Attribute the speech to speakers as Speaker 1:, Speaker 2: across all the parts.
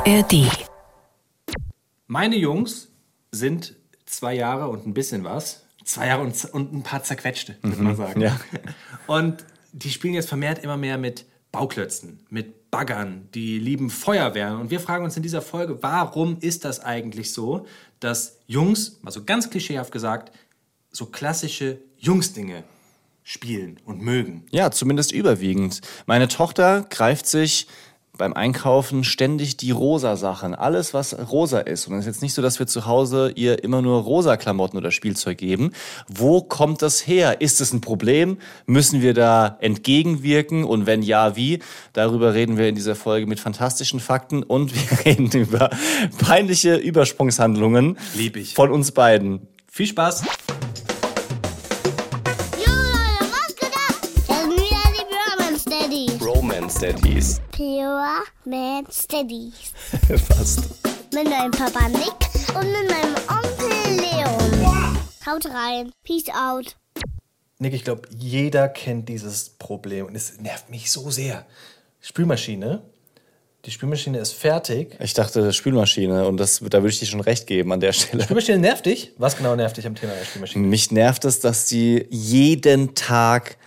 Speaker 1: ARD.
Speaker 2: Meine Jungs sind zwei Jahre und ein bisschen was. Zwei Jahre und, und ein paar zerquetschte, würde man sagen.
Speaker 3: ja.
Speaker 2: Und die spielen jetzt vermehrt immer mehr mit Bauklötzen, mit Baggern, die lieben Feuerwehren. Und wir fragen uns in dieser Folge, warum ist das eigentlich so, dass Jungs, also ganz klischeehaft gesagt, so klassische Jungsdinge spielen und mögen?
Speaker 3: Ja, zumindest überwiegend. Meine Tochter greift sich beim Einkaufen ständig die rosa Sachen. Alles, was rosa ist. Und es ist jetzt nicht so, dass wir zu Hause ihr immer nur rosa Klamotten oder Spielzeug geben. Wo kommt das her? Ist es ein Problem? Müssen wir da entgegenwirken? Und wenn ja, wie? Darüber reden wir in dieser Folge mit fantastischen Fakten und wir reden über peinliche Übersprungshandlungen
Speaker 2: Lieb ich.
Speaker 3: von uns beiden.
Speaker 2: Viel Spaß!
Speaker 3: Daddies.
Speaker 4: Pure Man Steadies.
Speaker 3: Fast.
Speaker 4: Mit meinem Papa Nick und mit meinem Onkel Leon. Haut rein. Peace out.
Speaker 2: Nick, ich glaube, jeder kennt dieses Problem und es nervt mich so sehr. Spülmaschine. Die Spülmaschine ist fertig.
Speaker 3: Ich dachte Spülmaschine und das, da würde ich dir schon recht geben an der Stelle.
Speaker 2: Spülmaschine nervt dich? Was genau nervt dich am Thema der Spülmaschine?
Speaker 3: Mich nervt es, dass die jeden Tag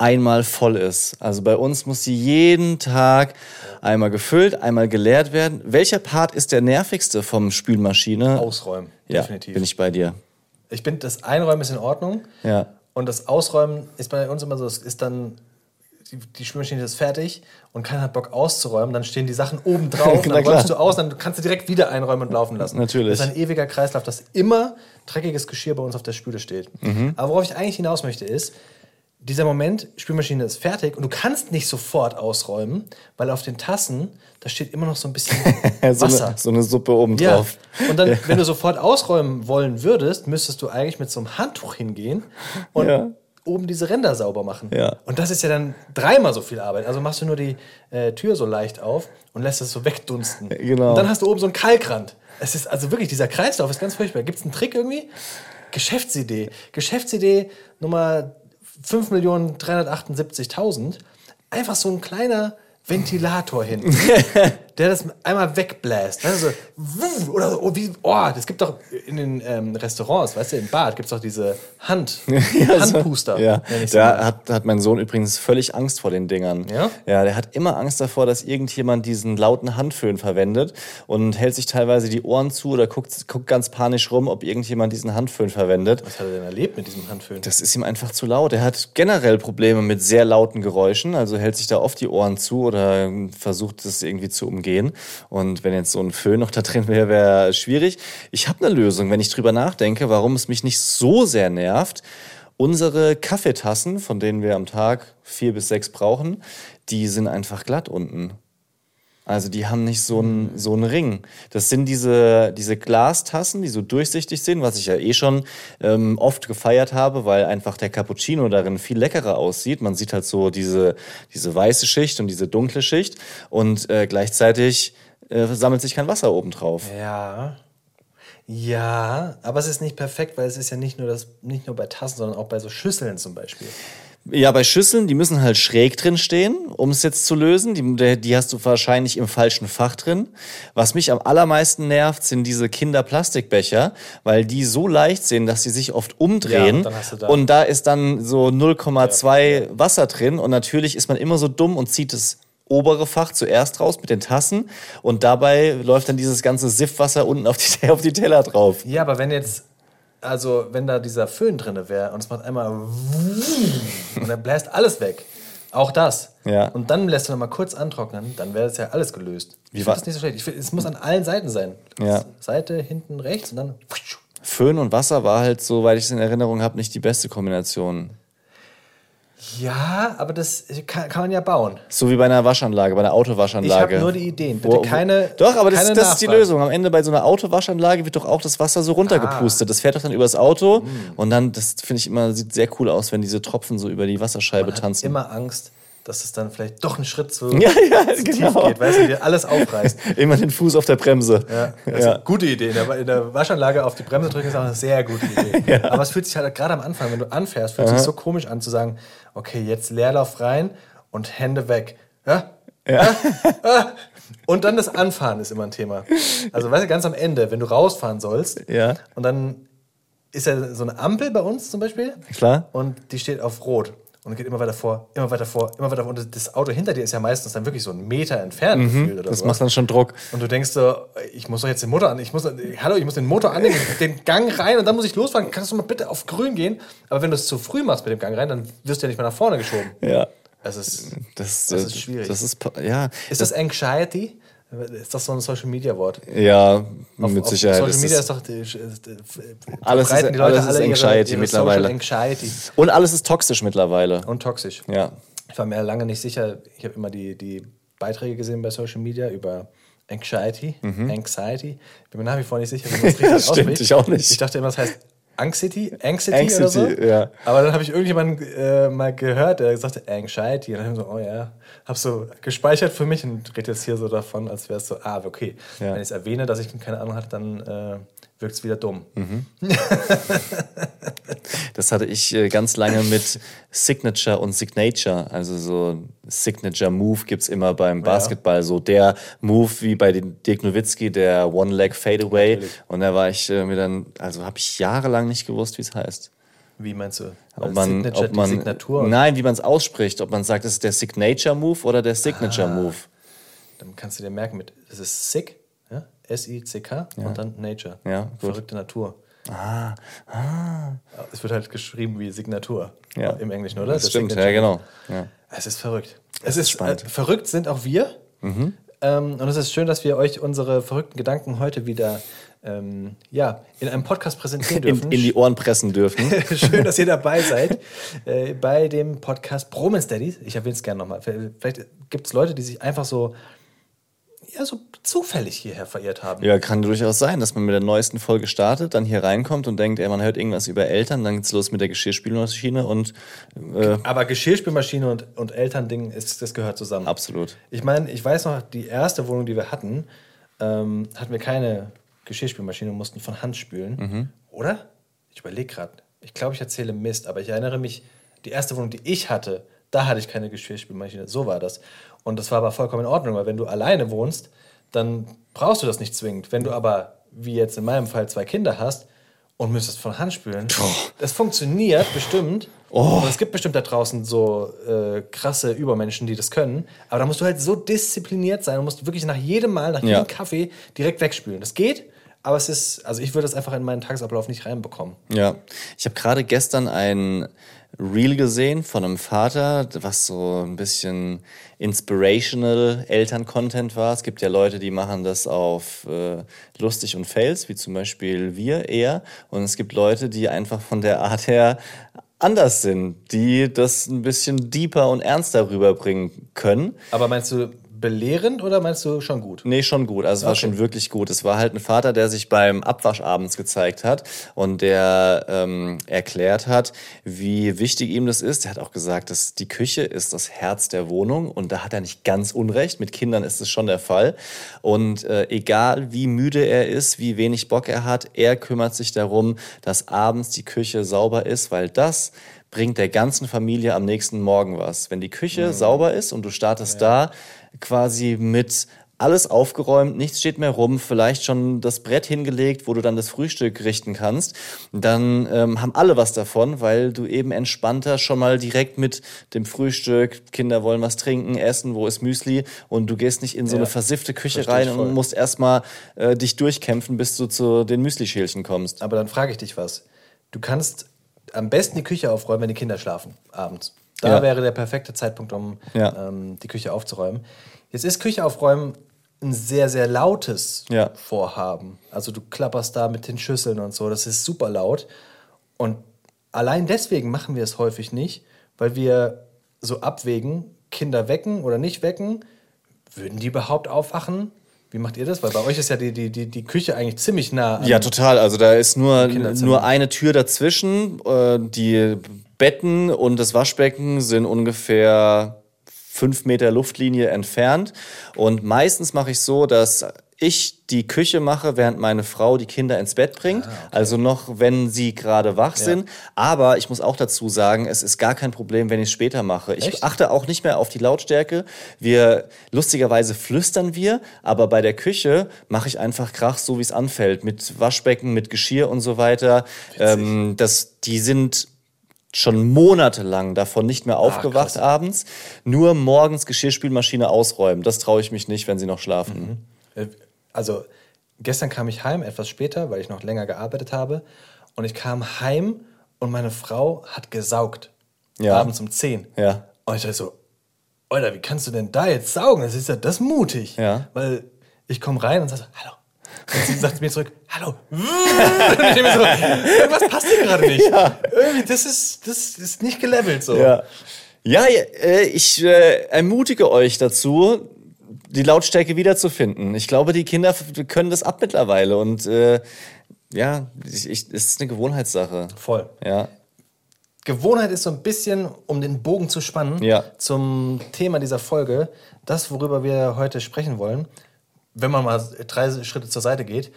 Speaker 3: einmal voll ist. Also bei uns muss die jeden Tag einmal gefüllt, einmal geleert werden. Welcher Part ist der nervigste vom Spülmaschine?
Speaker 2: Ausräumen,
Speaker 3: ja,
Speaker 2: definitiv.
Speaker 3: bin ich bei dir.
Speaker 2: Ich bin, das Einräumen ist in Ordnung.
Speaker 3: Ja.
Speaker 2: Und das Ausräumen ist bei uns immer so, es ist dann, die, die Spülmaschine ist fertig und keiner hat Bock auszuräumen, dann stehen die Sachen oben drauf, dann räumst du aus, dann kannst du direkt wieder einräumen und laufen lassen.
Speaker 3: Natürlich.
Speaker 2: Das ist ein ewiger Kreislauf, dass immer dreckiges Geschirr bei uns auf der Spüle steht.
Speaker 3: Mhm.
Speaker 2: Aber worauf ich eigentlich hinaus möchte ist, dieser Moment, Spülmaschine ist fertig und du kannst nicht sofort ausräumen, weil auf den Tassen, da steht immer noch so ein bisschen
Speaker 3: so,
Speaker 2: Wasser.
Speaker 3: eine, so eine Suppe oben
Speaker 2: Ja.
Speaker 3: drauf.
Speaker 2: Und dann, wenn du sofort ausräumen wollen würdest, müsstest du eigentlich mit so einem Handtuch hingehen und
Speaker 3: Ja.
Speaker 2: oben diese Ränder sauber machen.
Speaker 3: Ja.
Speaker 2: Und das ist ja dann dreimal so viel Arbeit. Also machst du nur die äh, Tür so leicht auf und lässt es so wegdunsten.
Speaker 3: Genau.
Speaker 2: Und dann hast du oben so einen Kalkrand. Es ist also wirklich, dieser Kreislauf ist ganz furchtbar. Gibt es einen Trick irgendwie? Geschäftsidee. Geschäftsidee Nummer 5.378.000. Einfach so ein kleiner Ventilator hinten, der das einmal wegbläst. Weißt du, so, oder so, oh, wie, oh, das gibt doch in den ähm, Restaurants, weißt du, im Bad gibt es doch diese Hand, Handpuster.
Speaker 3: Ja,
Speaker 2: nenn ich's
Speaker 3: da hat, hat mein Sohn übrigens völlig Angst vor den Dingern.
Speaker 2: Ja?
Speaker 3: Ja, der hat immer Angst davor, dass irgendjemand diesen lauten Handföhn verwendet und hält sich teilweise die Ohren zu oder guckt, guckt ganz panisch rum, ob irgendjemand diesen Handföhn verwendet.
Speaker 2: Was hat er denn erlebt mit diesem Handföhn?
Speaker 3: Das ist ihm einfach zu laut. Er hat generell Probleme mit sehr lauten Geräuschen, also hält sich da oft die Ohren zu oder versucht es irgendwie zu umgehen. Und wenn jetzt so ein Föhn noch da drin wäre, wäre schwierig. Ich habe eine Lösung, wenn ich drüber nachdenke, warum es mich nicht so sehr nervt. Unsere Kaffeetassen, von denen wir am Tag vier bis sechs brauchen, die sind einfach glatt unten. Also die haben nicht so einen so einen Ring. Das sind diese, diese Glastassen, die so durchsichtig sind, was ich ja eh schon ähm, oft gefeiert habe, weil einfach der Cappuccino darin viel leckerer aussieht. Man sieht halt so diese, diese weiße Schicht und diese dunkle Schicht und äh, gleichzeitig äh, sammelt sich kein Wasser oben drauf.
Speaker 2: Ja. Ja, aber es ist nicht perfekt, weil es ist ja nicht nur, das, nicht nur bei Tassen, sondern auch bei so Schüsseln zum Beispiel.
Speaker 3: Ja, bei Schüsseln, die müssen halt schräg drin stehen, um es jetzt zu lösen. Die, die hast du wahrscheinlich im falschen Fach drin. Was mich am allermeisten nervt, sind diese Kinderplastikbecher, weil die so leicht sind, dass sie sich oft umdrehen.
Speaker 2: Ja, da-
Speaker 3: und da ist dann so 0,2 Wasser drin. Und natürlich ist man immer so dumm und zieht das obere Fach zuerst raus mit den Tassen. Und dabei läuft dann dieses ganze Siffwasser unten auf die, auf die Teller drauf.
Speaker 2: Ja, aber wenn jetzt, also wenn da dieser Föhn drin wäre und es macht einmal und dann bläst alles weg, auch das.
Speaker 3: Ja.
Speaker 2: Und dann lässt du noch mal kurz antrocknen, dann wäre das ja alles gelöst. ich
Speaker 3: war-
Speaker 2: finde das nicht so schlecht. Ich find, es muss an allen Seiten sein.
Speaker 3: Ja.
Speaker 2: Seite, hinten, rechts und dann.
Speaker 3: Föhn und Wasser war halt, soweit ich es in Erinnerung habe, nicht die beste Kombination.
Speaker 2: Ja, aber das kann, kann man ja bauen.
Speaker 3: So wie bei einer Waschanlage, bei einer Autowaschanlage.
Speaker 2: Ich habe nur die Ideen. Bitte
Speaker 3: Wo- wo-
Speaker 2: keine.
Speaker 3: Doch, aber das,
Speaker 2: keine
Speaker 3: das ist die. Lösung. Am Ende bei so einer Autowaschanlage wird doch auch das Wasser so runtergepustet.
Speaker 2: Ah.
Speaker 3: Das fährt doch dann übers Auto
Speaker 2: Mm.
Speaker 3: und dann, das finde ich immer, sieht sehr cool aus, wenn diese Tropfen so über die Wasserscheibe
Speaker 2: Man hat
Speaker 3: tanzen.
Speaker 2: immer Angst, dass es dann vielleicht doch einen Schritt zu,
Speaker 3: Ja, ja,
Speaker 2: zu
Speaker 3: genau.
Speaker 2: tief geht, weißt du, dir alles aufreißt.
Speaker 3: Immer den Fuß auf der Bremse.
Speaker 2: Ja, also Gute Idee. In der, in der Waschanlage auf die Bremse drücken ist auch eine sehr gute Idee. Aber es fühlt sich halt gerade am Anfang, wenn du anfährst, fühlt es sich so komisch an zu sagen, okay, jetzt Leerlauf rein und Hände weg. Ja? Ja. Und dann das Anfahren ist immer ein Thema. Also, weißt du, ganz am Ende, wenn du rausfahren sollst,
Speaker 3: Ja.
Speaker 2: und dann ist ja so eine Ampel bei uns zum Beispiel.
Speaker 3: Klar.
Speaker 2: Und die steht auf Rot. Und geht immer weiter vor, immer weiter vor, immer weiter vor. Und das Auto hinter dir ist ja meistens dann wirklich so einen Meter entfernt gefühlt oder
Speaker 3: Das
Speaker 2: so.
Speaker 3: macht dann schon Druck.
Speaker 2: Und du denkst so, ich muss doch jetzt den Motor an, ich muss, hallo, ich muss den Motor annehmen, den Gang rein und dann muss ich losfahren. Kannst du mal bitte auf grün gehen? Aber wenn du es zu früh machst mit dem Gang rein, dann wirst du ja nicht mehr nach vorne geschoben.
Speaker 3: Ja.
Speaker 2: Es ist,
Speaker 3: Das,
Speaker 2: Das
Speaker 3: äh,
Speaker 2: ist schwierig.
Speaker 3: Das ist, ja.
Speaker 2: ist das Anxiety? Ist das so ein Social Media Wort?
Speaker 3: Ja,
Speaker 2: Auf-
Speaker 3: mit
Speaker 2: auf
Speaker 3: Sicherheit.
Speaker 2: Social
Speaker 3: ist
Speaker 2: Media ist doch die, äh,
Speaker 3: Alles ist-
Speaker 2: die Leute
Speaker 3: alles ist
Speaker 2: alle ihre,
Speaker 3: Anxiety
Speaker 2: ihre
Speaker 3: mittlerweile.
Speaker 2: Anxiety
Speaker 3: Und alles ist toxisch mittlerweile.
Speaker 2: und toxisch.
Speaker 3: Ja.
Speaker 2: Ich war mir lange nicht sicher. Ich habe immer die, die Beiträge gesehen bei Social Media über Anxiety. Anxiety. Ich bin mir nach wie vor nicht sicher, wie man das richtig
Speaker 3: Mhm. Ja, stimmt,
Speaker 2: ausspricht.
Speaker 3: ich auch nicht.
Speaker 2: Ich dachte immer, es heißt Anxiety, Anxiety,
Speaker 3: Anxiety,
Speaker 2: oder so.
Speaker 3: ja.
Speaker 2: Aber dann habe ich irgendjemanden äh, mal gehört, der sagte Anxiety. Und dann habe ich so, oh ja, habe so gespeichert für mich und rede jetzt hier so davon, als wäre es so, ah, okay.
Speaker 3: Ja.
Speaker 2: Wenn ich es erwähne, dass ich keine Ahnung hatte, dann äh, wirkt es wieder dumm.
Speaker 3: Mhm. Das hatte ich äh, ganz lange mit Signature und Signature. Also so Signature Move gibt es immer beim Basketball. So der Move wie bei Dirk Nowitzki, der One-Leg Fadeaway.
Speaker 2: Natürlich.
Speaker 3: Und da war ich äh, mir dann, also habe ich jahrelang nicht gewusst, wie es heißt.
Speaker 2: Wie meinst du?
Speaker 3: Ob man,
Speaker 2: Signature,
Speaker 3: ob man,
Speaker 2: Signatur.
Speaker 3: Nein, wie man es ausspricht. Ob man sagt, es ist der Signature Move oder der Signature
Speaker 2: Ah.
Speaker 3: Move.
Speaker 2: Dann kannst du dir merken mit, es ist Sick, ja? Und dann Nature.
Speaker 3: Ja, gut.
Speaker 2: Verrückte Natur. Ah, Es wird halt geschrieben wie Signatur
Speaker 3: Ja.
Speaker 2: im Englischen, oder?
Speaker 3: Das
Speaker 2: Der
Speaker 3: stimmt,
Speaker 2: Signature.
Speaker 3: ja, genau. Ja.
Speaker 2: Es ist verrückt. Es ist äh,
Speaker 3: spannend. Mhm.
Speaker 2: verrückt sind auch wir. Ähm, und es ist schön, dass wir euch unsere verrückten Gedanken heute wieder ähm, ja, in einem Podcast präsentieren
Speaker 3: In,
Speaker 2: dürfen.
Speaker 3: in die Ohren pressen dürfen.
Speaker 2: Schön, dass ihr dabei seid äh, bei dem Podcast Bromance Daddies. Ich erwähne es gerne nochmal. Vielleicht gibt es Leute, die sich einfach so, ja, so zufällig hierher verirrt haben.
Speaker 3: Ja, kann durchaus sein, dass man mit der neuesten Folge startet, dann hier reinkommt und denkt, ey, man hört irgendwas über Eltern, dann geht's los mit der Geschirrspülmaschine und äh,
Speaker 2: Aber Geschirrspülmaschine und, und Elternding, ist, das gehört zusammen.
Speaker 3: absolut.
Speaker 2: Ich meine, ich weiß noch, die erste Wohnung, die wir hatten, ähm, hatten wir keine Geschirrspülmaschine und mussten von Hand spülen.
Speaker 3: Mhm.
Speaker 2: Oder? Ich überlege gerade. Ich glaube, ich erzähle Mist, aber ich erinnere mich, die erste Wohnung, die ich hatte, da hatte ich keine Geschirrspülmaschine. So war das. Und das war aber vollkommen in Ordnung, weil wenn du alleine wohnst, dann brauchst du das nicht zwingend. Wenn du aber, wie jetzt in meinem Fall, zwei Kinder hast und müsstest von Hand spülen, das funktioniert bestimmt. Und es gibt bestimmt da draußen so äh, krasse Übermenschen, die das können. Aber da musst du halt so diszipliniert sein und musst wirklich nach jedem Mal, nach jedem
Speaker 3: Ja.
Speaker 2: Kaffee direkt wegspülen. Das geht, aber es ist, also ich würde das einfach in meinen Tagesablauf nicht reinbekommen.
Speaker 3: Ja, ich habe gerade gestern ein Reel gesehen von einem Vater, was so ein bisschen inspirational Eltern-Content war. Es gibt ja Leute, die machen das auf äh, lustig und fails, wie zum Beispiel wir eher. Und es gibt Leute, die einfach von der Art her anders sind, die das ein bisschen deeper und ernster rüberbringen können.
Speaker 2: Aber meinst du belehrend oder meinst du schon gut?
Speaker 3: Nee, schon gut. Also es war
Speaker 2: Okay.
Speaker 3: schon wirklich gut. Es war halt ein Vater, der sich beim Abwasch abends gezeigt hat und der ähm, erklärt hat, wie wichtig ihm das ist. Er hat auch gesagt, dass die Küche ist das Herz der Wohnung und da hat er nicht ganz unrecht. Mit Kindern ist es schon der Fall. Und äh, egal wie müde er ist, wie wenig Bock er hat, er kümmert sich darum, dass abends die Küche sauber ist, weil das bringt der ganzen Familie am nächsten Morgen was. Wenn die Küche sauber ist und du startest da quasi mit alles aufgeräumt, nichts steht mehr rum, vielleicht schon das Brett hingelegt, wo du dann das Frühstück richten kannst, dann ähm, haben alle was davon, weil du eben entspannter schon mal direkt mit dem Frühstück, Kinder wollen was trinken, essen, wo ist Müsli und du gehst nicht in so
Speaker 2: Ja.
Speaker 3: eine versiffte Küche rein und musst erstmal äh, dich durchkämpfen, bis du zu den Müslischälchen kommst.
Speaker 2: Aber dann frage ich dich was. Du kannst am besten die Küche aufräumen, wenn die Kinder schlafen, abends. Da
Speaker 3: Ja.
Speaker 2: wäre der perfekte Zeitpunkt, um
Speaker 3: Ja.
Speaker 2: ähm, die Küche aufzuräumen. Jetzt ist Küche aufräumen ein sehr, sehr lautes
Speaker 3: Ja.
Speaker 2: Vorhaben. Also du klapperst da mit den Schüsseln und so, das ist super laut. Und allein deswegen machen wir es häufig nicht, weil wir so abwägen, Kinder wecken oder nicht wecken. Würden die überhaupt aufwachen? Wie macht ihr das? Weil bei euch ist ja die, die, die, die Küche eigentlich ziemlich nah
Speaker 3: Ja, total. Also da ist nur, nur eine Tür dazwischen. Äh, die Betten und das Waschbecken sind ungefähr fünf Meter Luftlinie entfernt. Und meistens mache ich so, dass ich die Küche mache, während meine Frau die Kinder ins Bett bringt. Also noch, wenn sie gerade wach sind. Aber ich muss auch dazu sagen, es ist gar kein Problem, wenn ich es später mache. Ich
Speaker 2: Echt?
Speaker 3: achte auch nicht mehr auf die Lautstärke. Wir, lustigerweise flüstern wir, aber bei der Küche mache ich einfach Krach, so wie es anfällt. Mit Waschbecken, mit Geschirr und so weiter. Ähm, das, die sind schon monatelang davon nicht mehr aufgewacht
Speaker 2: krass.
Speaker 3: abends. Nur morgens Geschirrspülmaschine ausräumen. Das traue ich mich nicht, wenn sie noch schlafen.
Speaker 2: Äh, Also, gestern kam ich heim, etwas später, weil ich noch länger gearbeitet habe. Und ich kam heim und meine Frau hat gesaugt.
Speaker 3: Ja.
Speaker 2: Abends um 10.
Speaker 3: Ja.
Speaker 2: Und ich dachte so, Alter, wie kannst du denn da jetzt saugen? Das ist ja das mutig.
Speaker 3: Ja.
Speaker 2: Weil ich komme rein und sage so, hallo. Und sie sagt mir zurück, hallo. Und ich denke mir so, irgendwas passt hier gerade nicht. Irgendwie, das ist, das ist nicht gelevelt so.
Speaker 3: Ja, ja äh, ich äh, ermutige euch dazu, die Lautstärke wiederzufinden. Ich glaube, die Kinder können das ab mittlerweile und äh, ja, ich, ich, es ist eine Gewohnheitssache.
Speaker 2: Voll.
Speaker 3: Ja,
Speaker 2: Gewohnheit ist so ein bisschen, um den Bogen zu spannen,
Speaker 3: Ja.
Speaker 2: zum Thema dieser Folge, das, worüber wir heute sprechen wollen, wenn man mal drei Schritte zur Seite geht.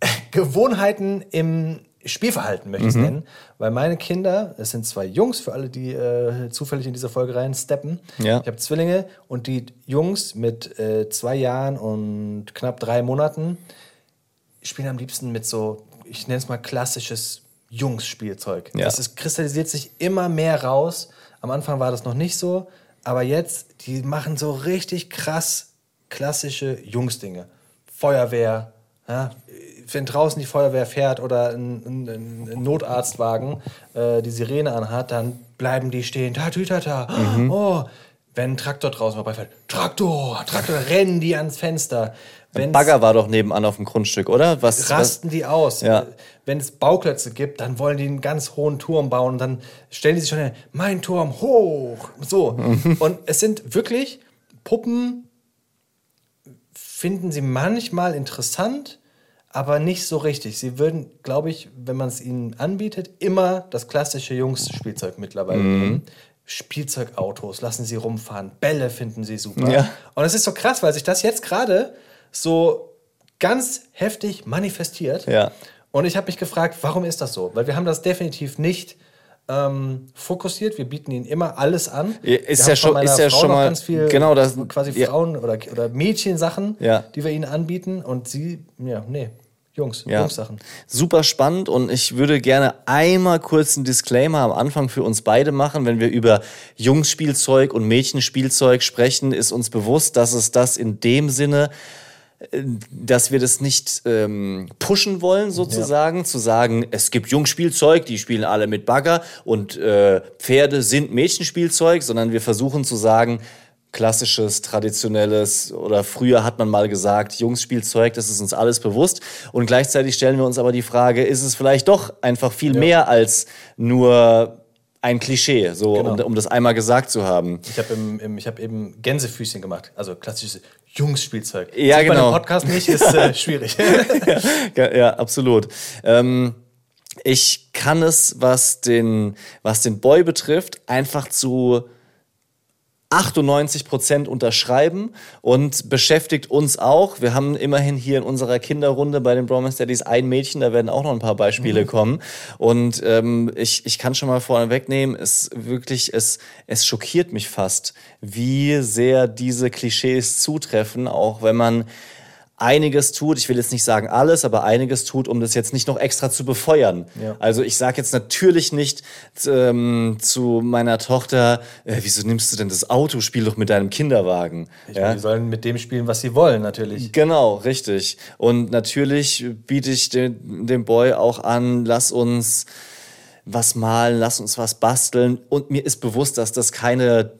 Speaker 2: Gewohnheiten im Spielverhalten möchte ich
Speaker 3: Mhm.
Speaker 2: es nennen, weil meine Kinder, es sind zwei Jungs, für alle, die äh, zufällig in diese Folge reinsteppen.
Speaker 3: Ja.
Speaker 2: Ich habe Zwillinge und die Jungs mit äh, zwei Jahren und knapp drei Monaten spielen am liebsten mit so, ich nenne es mal klassisches Jungs-Spielzeug.
Speaker 3: Ja.
Speaker 2: Das ist, kristallisiert sich immer mehr raus. Am Anfang war das noch nicht so, aber jetzt, die machen so richtig krass klassische Jungs-Dinge. Feuerwehr, ja, wenn draußen die Feuerwehr fährt oder ein, ein, ein Notarztwagen äh, die Sirene anhat, dann bleiben die stehen. Ta, tü, ta, ta.
Speaker 3: Mhm.
Speaker 2: Oh, wenn ein Traktor draußen vorbeifährt, Traktor, Traktor, rennen die ans Fenster. Wenn's-
Speaker 3: Bagger war doch nebenan auf dem Grundstück, oder? Was, was
Speaker 2: rasten die aus.
Speaker 3: Ja.
Speaker 2: Wenn es Bauklötze gibt, dann wollen die einen ganz hohen Turm bauen und dann stellen die sich schon hin, mein Turm hoch. So.
Speaker 3: Mhm.
Speaker 2: und es sind wirklich Puppen, finden sie manchmal interessant, aber nicht so richtig. Sie würden, glaube ich, wenn man es ihnen anbietet, immer das klassische Jungs-Spielzeug mittlerweile
Speaker 3: Mhm.
Speaker 2: nehmen. Spielzeugautos, lassen sie rumfahren, Bälle finden sie super.
Speaker 3: Ja.
Speaker 2: Und es ist so krass, weil sich das jetzt gerade so ganz heftig manifestiert.
Speaker 3: Ja.
Speaker 2: Und ich habe mich gefragt, warum ist das so? Weil wir haben das definitiv nicht ähm, fokussiert. Wir bieten ihnen immer alles an.
Speaker 3: Ist
Speaker 2: wir
Speaker 3: ja schon- ist ja
Speaker 2: Frau
Speaker 3: schon mal-
Speaker 2: ganz viel
Speaker 3: genau das-
Speaker 2: quasi
Speaker 3: ja.
Speaker 2: Frauen oder, oder Mädchensachen,
Speaker 3: Ja.
Speaker 2: die wir ihnen anbieten. Und sie, ja, nee, Jungs,
Speaker 3: Ja.
Speaker 2: Jungs-Sachen.
Speaker 3: Super spannend und ich würde gerne einmal kurz einen Disclaimer am Anfang für uns beide machen. Wenn wir über Jungsspielzeug und Mädchenspielzeug sprechen, ist uns bewusst, dass es das in dem Sinne dass wir das nicht ähm, pushen wollen, sozusagen, zu sagen, es gibt Jungspielzeug, die spielen alle mit Bagger und äh, Pferde sind Mädchenspielzeug, sondern wir versuchen zu sagen, klassisches, traditionelles oder früher hat man mal gesagt, Jungsspielzeug, das ist uns alles bewusst. Und gleichzeitig stellen wir uns aber die Frage, ist es vielleicht doch einfach viel mehr als nur ein Klischee, so
Speaker 2: Genau.
Speaker 3: um, um das einmal gesagt zu haben.
Speaker 2: Ich habe hab eben Gänsefüßchen gemacht. Also klassisches Jungs-Spielzeug.
Speaker 3: Ja,
Speaker 2: Sieht
Speaker 3: genau.
Speaker 2: im Podcast nicht, ist äh, schwierig.
Speaker 3: ja, ja, absolut. Ähm, ich kann es, was den, was den Boy betrifft, einfach zu 98 Prozent unterschreiben und beschäftigt uns auch. Wir haben immerhin hier in unserer Kinderrunde bei den Bromance Daddies ein Mädchen, da werden auch noch ein paar Beispiele kommen. Und ähm, ich, ich kann schon mal vorne wegnehmen, es wirklich, es, es schockiert mich fast, wie sehr diese Klischees zutreffen, auch wenn man einiges tut, ich will jetzt nicht sagen alles, aber einiges tut, um das jetzt nicht noch extra zu befeuern.
Speaker 2: Ja.
Speaker 3: Also ich sage jetzt natürlich nicht ähm, zu meiner Tochter, äh, wieso nimmst du denn das Auto, spiel doch mit deinem Kinderwagen.
Speaker 2: Ich meine, die sollen mit dem spielen, was sie wollen, natürlich.
Speaker 3: Genau, richtig. Und natürlich biete ich dem, dem Boy auch an, lass uns was malen, lass uns was basteln. Und mir ist bewusst, dass das keine,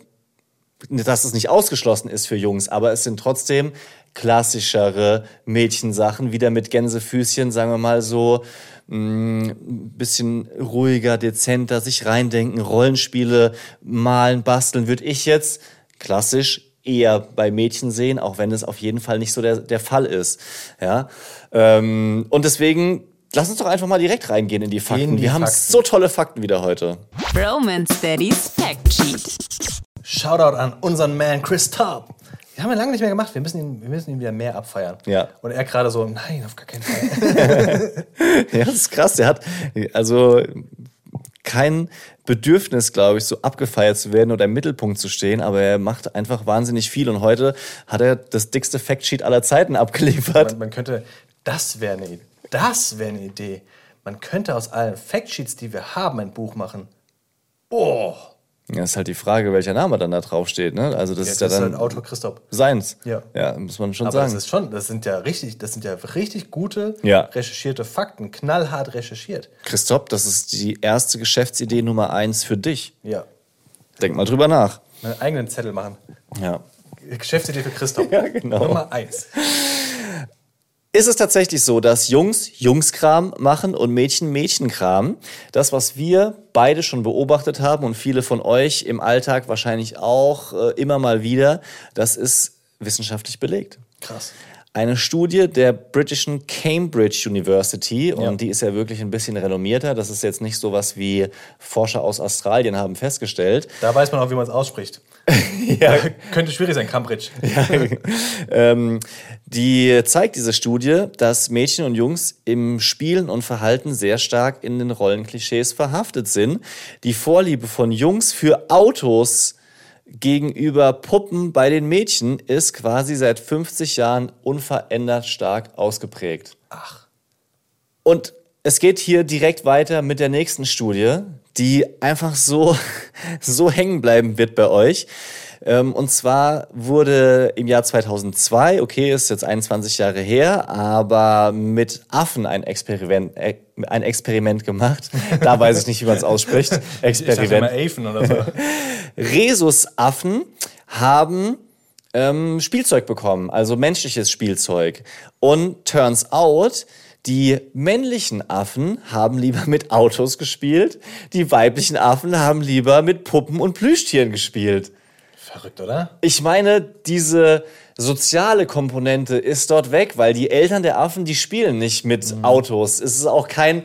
Speaker 3: dass es nicht ausgeschlossen ist für Jungs, aber es sind trotzdem klassischere Mädchensachen, wieder mit Gänsefüßchen, sagen wir mal so, ein bisschen ruhiger, dezenter, sich reindenken, Rollenspiele malen, basteln, würde ich jetzt klassisch eher bei Mädchen sehen, auch wenn es auf jeden Fall nicht so der, der Fall ist. Ja? Ähm, und deswegen, lass uns doch einfach mal direkt reingehen in die Fakten.
Speaker 2: die
Speaker 3: Wir haben
Speaker 2: Fakten.
Speaker 3: so tolle Fakten wieder heute.
Speaker 1: Romance Daddy's Fact Sheet.
Speaker 2: Shoutout an unseren Man Chris Taub. Die haben wir lange nicht mehr gemacht. Wir müssen ihn, wir müssen ihn wieder mehr abfeiern.
Speaker 3: Ja.
Speaker 2: Und er gerade so, nein, auf gar keinen Fall.
Speaker 3: Ja, das ist krass. Der hat also kein Bedürfnis, glaube ich, so abgefeiert zu werden oder im Mittelpunkt zu stehen, aber er macht einfach wahnsinnig viel. Und heute hat er das dickste Factsheet aller Zeiten abgeliefert.
Speaker 2: man, man könnte, das wäre eine, das wäre eine Idee. Man könnte aus allen Factsheets, die wir haben, ein Buch machen. Oh,
Speaker 3: Ja, ist halt die Frage, welcher Name dann da drauf steht. Ne? Also das
Speaker 2: jetzt
Speaker 3: ist ja
Speaker 2: ist
Speaker 3: dann
Speaker 2: halt Autor Christoph.
Speaker 3: seins.
Speaker 2: Ja.
Speaker 3: ja, muss man schon
Speaker 2: Aber das
Speaker 3: sagen.
Speaker 2: ist schon, das sind ja richtig, das sind ja richtig gute,
Speaker 3: Ja.
Speaker 2: recherchierte Fakten, knallhart recherchiert.
Speaker 3: Christoph, das ist die erste Geschäftsidee Nummer eins für dich.
Speaker 2: Ja.
Speaker 3: Denk mal drüber nach.
Speaker 2: Meinen eigenen Zettel machen.
Speaker 3: Ja.
Speaker 2: Geschäftsidee für Christoph.
Speaker 3: Ja, genau.
Speaker 2: Nummer eins.
Speaker 3: Ist es tatsächlich so, dass Jungs Jungskram machen und Mädchen Mädchenkram? Das, was wir beide schon beobachtet haben und viele von euch im Alltag wahrscheinlich auch äh, immer mal wieder, das ist wissenschaftlich belegt.
Speaker 2: Krass.
Speaker 3: Eine Studie der britischen Cambridge University, und
Speaker 2: Ja.
Speaker 3: die ist ja wirklich ein bisschen renommierter. Das ist jetzt nicht sowas wie Forscher aus Australien haben festgestellt.
Speaker 2: Da weiß man auch, wie man es ausspricht.
Speaker 3: Ja,
Speaker 2: Könnte schwierig sein, Cambridge.
Speaker 3: ähm, die zeigt diese Studie, dass Mädchen und Jungs im Spielen und Verhalten sehr stark in den Rollenklischees verhaftet sind. Die Vorliebe von Jungs für Autos gegenüber Puppen bei den Mädchen ist quasi seit 50 Jahren unverändert stark ausgeprägt.
Speaker 2: Ach.
Speaker 3: Und es geht hier direkt weiter mit der nächsten Studie, die einfach so, so hängen bleiben wird bei euch. Ähm, Und zwar wurde im Jahr 2002, okay, ist jetzt 21 Jahre her, aber mit Affen ein Experiment, äh, ein Experiment gemacht. Da weiß ich nicht, wie man es ausspricht.
Speaker 2: Ich dachte immer
Speaker 3: Experiment.
Speaker 2: Afen oder so.
Speaker 3: Rhesusaffen haben ähm, Spielzeug bekommen, also menschliches Spielzeug. Und turns out, die männlichen Affen haben lieber mit Autos gespielt, die weiblichen Affen haben lieber mit Puppen und Plüschtieren gespielt.
Speaker 2: Verrückt, oder?
Speaker 3: Ich meine, diese soziale Komponente ist dort weg, weil die Eltern der Affen, die spielen nicht mit Autos. Es ist auch kein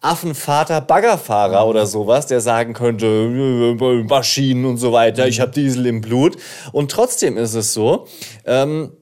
Speaker 3: Affenvater Baggerfahrer oder sowas, der sagen könnte, Maschinen und so weiter, ich habe Diesel im Blut. Und trotzdem ist es so, ähm,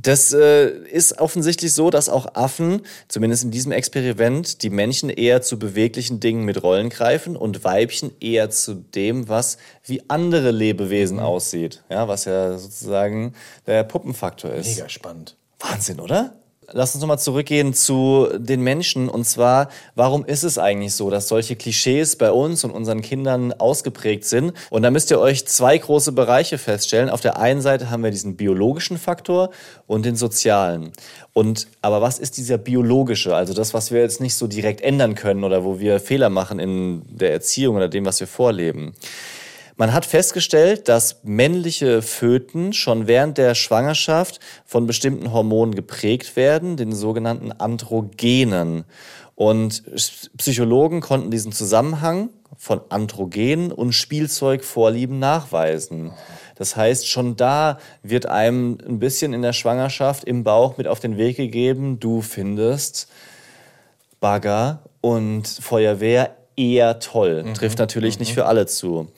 Speaker 3: das äh, ist offensichtlich so, dass auch Affen, zumindest in diesem Experiment, die Männchen eher zu beweglichen Dingen mit Rollen greifen und Weibchen eher zu dem, was wie andere Lebewesen aussieht. Ja, was ja sozusagen der Puppenfaktor ist.
Speaker 2: Mega spannend.
Speaker 3: Wahnsinn, oder? Lass uns nochmal zurückgehen zu den Menschen. Und zwar, warum ist es eigentlich so, dass solche Klischees bei uns und unseren Kindern ausgeprägt sind? Und da müsst ihr euch zwei große Bereiche feststellen. Auf der einen Seite haben wir diesen biologischen Faktor und den sozialen. Und, aber was ist dieser biologische? Also das, was wir jetzt nicht so direkt ändern können oder wo wir Fehler machen in der Erziehung oder dem, was wir vorleben. Man hat festgestellt, dass männliche Föten schon während der Schwangerschaft von bestimmten Hormonen geprägt werden, den sogenannten Androgenen. Und Psychologen konnten diesen Zusammenhang von Androgenen und Spielzeugvorlieben nachweisen. Das heißt, schon da wird einem ein bisschen in der Schwangerschaft im Bauch mit auf den Weg gegeben, du findest Bagger und Feuerwehr eher toll. Trifft natürlich nicht für alle zu.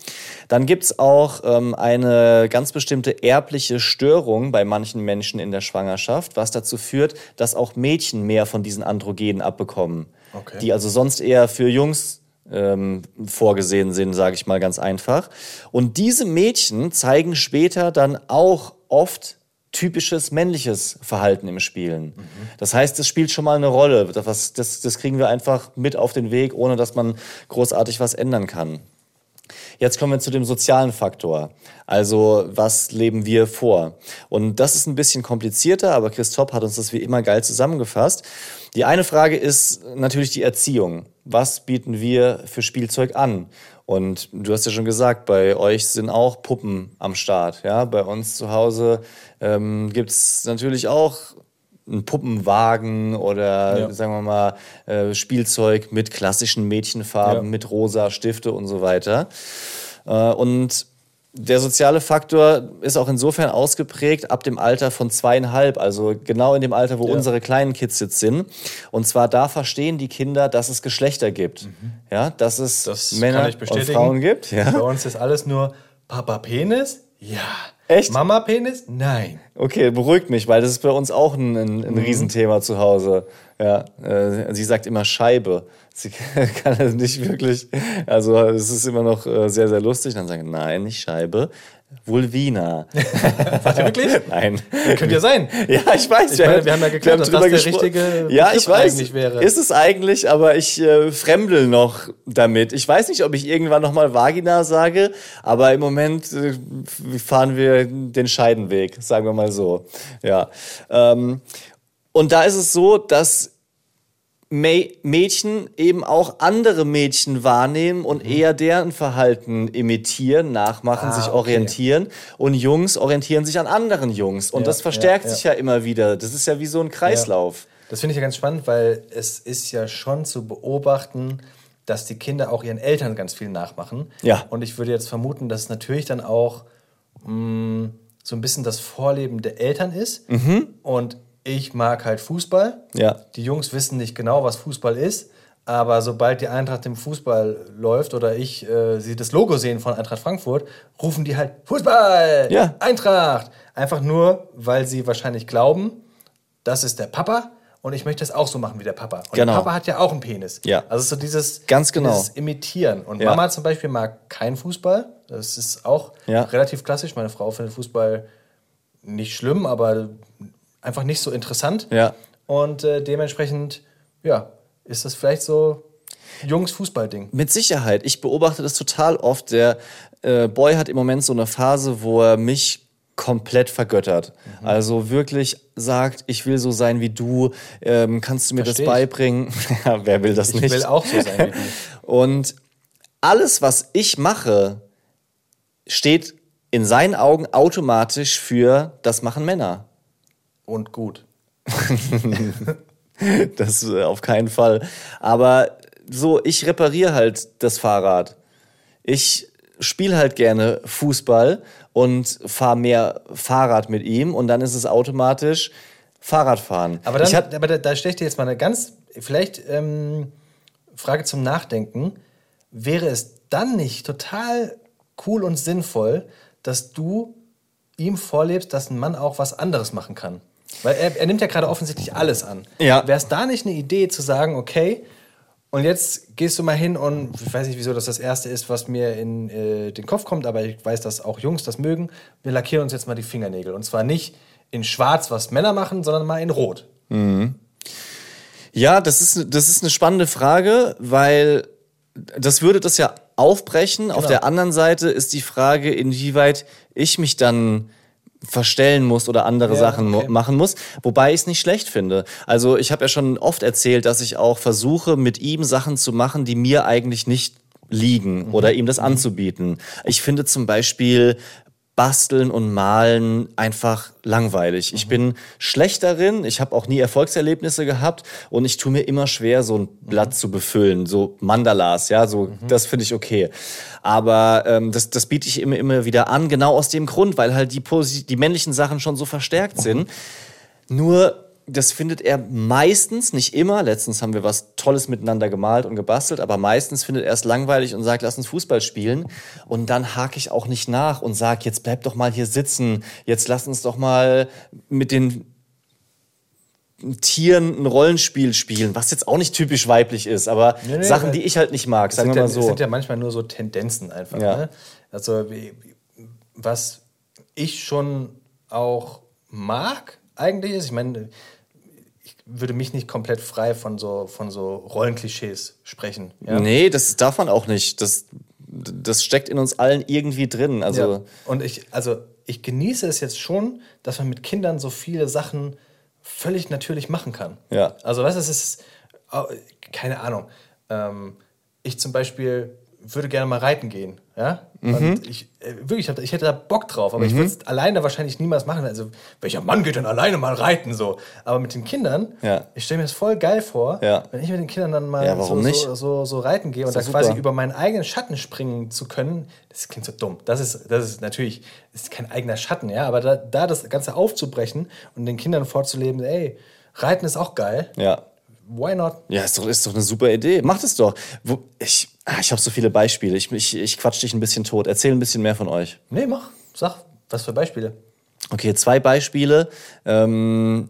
Speaker 3: Dann gibt's auch ähm, eine ganz bestimmte erbliche Störung bei manchen Menschen in der Schwangerschaft, was dazu führt, dass auch Mädchen mehr von diesen Androgenen abbekommen.
Speaker 2: Okay.
Speaker 3: Die also sonst eher für Jungs ähm, vorgesehen sind, sage ich mal ganz einfach. Und diese Mädchen zeigen später dann auch oft typisches männliches Verhalten im Spielen. Das heißt, es spielt schon mal eine Rolle. Das, das, das kriegen wir einfach mit auf den Weg, ohne dass man großartig was ändern kann. Jetzt kommen wir zu dem sozialen Faktor. Also, was leben wir vor? Und das ist ein bisschen komplizierter, aber Christoph hat uns das wie immer geil zusammengefasst. Die eine Frage ist natürlich die Erziehung. Was bieten wir für Spielzeug an? Und du hast ja schon gesagt, bei euch sind auch Puppen am Start. Ja, bei uns zu Hause ähm, gibt's natürlich auch einen Puppenwagen oder
Speaker 2: Ja.
Speaker 3: sagen wir mal äh, Spielzeug mit klassischen Mädchenfarben,
Speaker 2: Ja.
Speaker 3: mit rosa Stifte und so weiter. Äh, und der soziale Faktor ist auch insofern ausgeprägt ab dem Alter von zweieinhalb, also genau in dem Alter, wo
Speaker 2: Ja.
Speaker 3: unsere kleinen Kids jetzt sind. Und zwar da verstehen die Kinder, dass es Geschlechter gibt. Ja, dass es
Speaker 2: Das
Speaker 3: Männer und. Frauen gibt.
Speaker 2: Bei
Speaker 3: Ja.
Speaker 2: uns ist alles nur Papa Penis? Ja.
Speaker 3: Echt?
Speaker 2: Mama-Penis? Nein.
Speaker 3: Okay, beruhigt mich, weil das ist bei uns auch ein, ein, ein Riesenthema zu Hause. Ja, äh, sie sagt immer Scheibe. Sie kann das nicht wirklich. Also es ist immer noch äh, sehr, sehr lustig. Dann sagen, nein, nicht Scheibe. Vulvina.
Speaker 2: Sagt ihr wirklich?
Speaker 3: Nein.
Speaker 2: Könnte ja sein.
Speaker 3: Ja, ich weiß.
Speaker 2: Ich meine, wir haben ja geklärt, dass das der richtige
Speaker 3: Ja, ich weiß.
Speaker 2: eigentlich wäre.
Speaker 3: Ist es eigentlich, aber ich äh, fremdel noch damit. Ich weiß nicht, ob ich irgendwann nochmal Vagina sage, aber im Moment äh, fahren wir den Scheidenweg, sagen wir mal so. Ja. Ähm, und da ist es so, dass Mä- Mädchen eben auch andere Mädchen wahrnehmen und eher deren Verhalten imitieren, nachmachen,
Speaker 2: Mhm. Ah,
Speaker 3: sich
Speaker 2: okay.
Speaker 3: orientieren. Und Jungs orientieren sich an anderen Jungs. Und
Speaker 2: Ja,
Speaker 3: das verstärkt
Speaker 2: ja, ja.
Speaker 3: sich ja immer wieder. Das ist ja wie so ein Kreislauf.
Speaker 2: Das finde ich ja ganz spannend, weil es ist ja schon zu beobachten, dass die Kinder auch ihren Eltern ganz viel nachmachen.
Speaker 3: Ja.
Speaker 2: Und ich würde jetzt vermuten, dass es natürlich dann auch mh, so ein bisschen das Vorleben der Eltern ist. Und ich mag halt Fußball.
Speaker 3: Ja.
Speaker 2: Die Jungs wissen nicht genau, was Fußball ist. Aber sobald die Eintracht im Fußball läuft oder ich äh, sie das Logo sehen von Eintracht Frankfurt, rufen die halt Fußball,
Speaker 3: Ja.
Speaker 2: Eintracht. Einfach nur, weil sie wahrscheinlich glauben, das ist der Papa und ich möchte das auch so machen wie der Papa. Und
Speaker 3: Genau.
Speaker 2: der Papa hat ja auch einen Penis.
Speaker 3: Ja.
Speaker 2: Also so dieses,
Speaker 3: Ganz genau.
Speaker 2: dieses Imitieren. Und
Speaker 3: Ja.
Speaker 2: Mama zum Beispiel mag keinen Fußball. Das ist auch
Speaker 3: Ja.
Speaker 2: relativ klassisch. Meine Frau findet Fußball nicht schlimm, aber einfach nicht so interessant.
Speaker 3: Ja.
Speaker 2: Und äh, dementsprechend, ja, ist das vielleicht so Jungs-Fußball-Ding.
Speaker 3: Mit Sicherheit. Ich beobachte das total oft. Der äh, Boy hat im Moment so eine Phase, wo er mich komplett vergöttert.
Speaker 2: Mhm.
Speaker 3: Also wirklich sagt, ich will so sein wie du, ähm, kannst du mir
Speaker 2: Versteh ich.
Speaker 3: das beibringen? ja, wer will das
Speaker 2: Ich
Speaker 3: nicht?
Speaker 2: will auch so sein wie du.
Speaker 3: Und alles, was ich mache, steht in seinen Augen automatisch für das machen Männer.
Speaker 2: Und gut.
Speaker 3: Das äh, auf keinen Fall. Aber so, ich repariere halt das Fahrrad. Ich spiele halt gerne Fußball und fahre mehr Fahrrad mit ihm und dann ist es automatisch Fahrradfahren.
Speaker 2: Aber, dann,
Speaker 3: hat,
Speaker 2: aber da, da stelle ich dir jetzt mal eine ganz, vielleicht ähm, Frage zum Nachdenken. Wäre es dann nicht total cool und sinnvoll, dass du ihm vorlebst, dass ein Mann auch was anderes machen kann? Weil er, er nimmt ja gerade offensichtlich alles an.
Speaker 3: Ja.
Speaker 2: Wäre es da nicht eine Idee zu sagen, okay, und jetzt gehst du mal hin und ich weiß nicht, wieso das das Erste ist, was mir in äh, den Kopf kommt, aber ich weiß, dass auch Jungs das mögen. Wir lackieren uns jetzt mal die Fingernägel. Und zwar nicht in schwarz, was Männer machen, sondern mal in rot.
Speaker 3: ja, das ist, das ist eine spannende Frage, weil das würde das ja aufbrechen. Auf
Speaker 2: Genau.
Speaker 3: der anderen Seite ist die Frage, inwieweit ich mich dann verstellen muss oder andere
Speaker 2: Ja,
Speaker 3: Sachen
Speaker 2: okay.
Speaker 3: machen muss, wobei ich es nicht schlecht finde. Also ich habe ja schon oft erzählt, dass ich auch versuche, mit ihm Sachen zu machen, die mir eigentlich nicht liegen
Speaker 2: Mhm.
Speaker 3: oder ihm das anzubieten. Ich finde zum Beispiel Basteln und Malen einfach langweilig.
Speaker 2: Mhm.
Speaker 3: Ich bin schlecht darin, ich habe auch nie Erfolgserlebnisse gehabt und ich tue mir immer schwer, so ein Blatt zu befüllen, so Mandalas, ja, so,
Speaker 2: Mhm.
Speaker 3: das finde ich okay. Aber ähm, das, das biete ich immer, immer wieder an, genau aus dem Grund, weil halt die, die männlichen Sachen schon so verstärkt
Speaker 2: Mhm.
Speaker 3: sind. Nur, das findet er meistens, nicht immer, letztens haben wir was Tolles miteinander gemalt und gebastelt, aber meistens findet er es langweilig und sagt, lass uns Fußball spielen. Und dann hake ich auch nicht nach und sage, jetzt bleib doch mal hier sitzen, jetzt lass uns doch mal mit den Tieren ein Rollenspiel spielen, was jetzt auch nicht typisch weiblich ist, aber
Speaker 2: Nee, nee,
Speaker 3: Sachen, die ich halt nicht mag,
Speaker 2: Das
Speaker 3: sagen
Speaker 2: sind,
Speaker 3: wir
Speaker 2: ja,
Speaker 3: mal
Speaker 2: das
Speaker 3: so.
Speaker 2: sind ja manchmal nur so Tendenzen einfach.
Speaker 3: Ja.
Speaker 2: Ne? Also was ich schon auch mag eigentlich ist, ich meine, ich würde mich nicht komplett frei von so, von so Rollenklischees sprechen. Ja?
Speaker 3: Nee, das darf man auch nicht. Das, das steckt in uns allen irgendwie drin. Also,
Speaker 2: Ja. Und ich, also ich genieße es jetzt schon, dass man mit Kindern so viele Sachen völlig natürlich machen kann.
Speaker 3: Ja.
Speaker 2: Also es ist, au- keine Ahnung. Ähm, ich zum Beispiel würde gerne mal reiten gehen. Ja?
Speaker 3: Mhm.
Speaker 2: Und ich, äh, wirklich, ich hätte da Bock drauf, aber ich würde es alleine wahrscheinlich niemals machen. Also, welcher Mann geht denn alleine mal reiten? so? Aber mit den Kindern,
Speaker 3: Ja.
Speaker 2: ich stelle mir das voll geil vor,
Speaker 3: Ja.
Speaker 2: wenn ich mit den Kindern dann mal
Speaker 3: Ja,
Speaker 2: so? So, so, so reiten gehe und da quasi über meinen eigenen Schatten springen zu können, das klingt so dumm. Das ist, das ist natürlich das ist kein eigener Schatten, ja, aber da, da das Ganze aufzubrechen und den Kindern vorzuleben, ey, Reiten ist auch geil.
Speaker 3: ja.
Speaker 2: Why not?
Speaker 3: Ja, ist doch, ist doch eine super Idee. Macht es doch. Ich ah, ich habe so viele Beispiele. Ich, ich, ich quatsch dich ein bisschen tot. Erzähl ein bisschen mehr von euch.
Speaker 2: Nee, mach. Sag, Was für Beispiele?
Speaker 3: Okay, zwei Beispiele, ähm,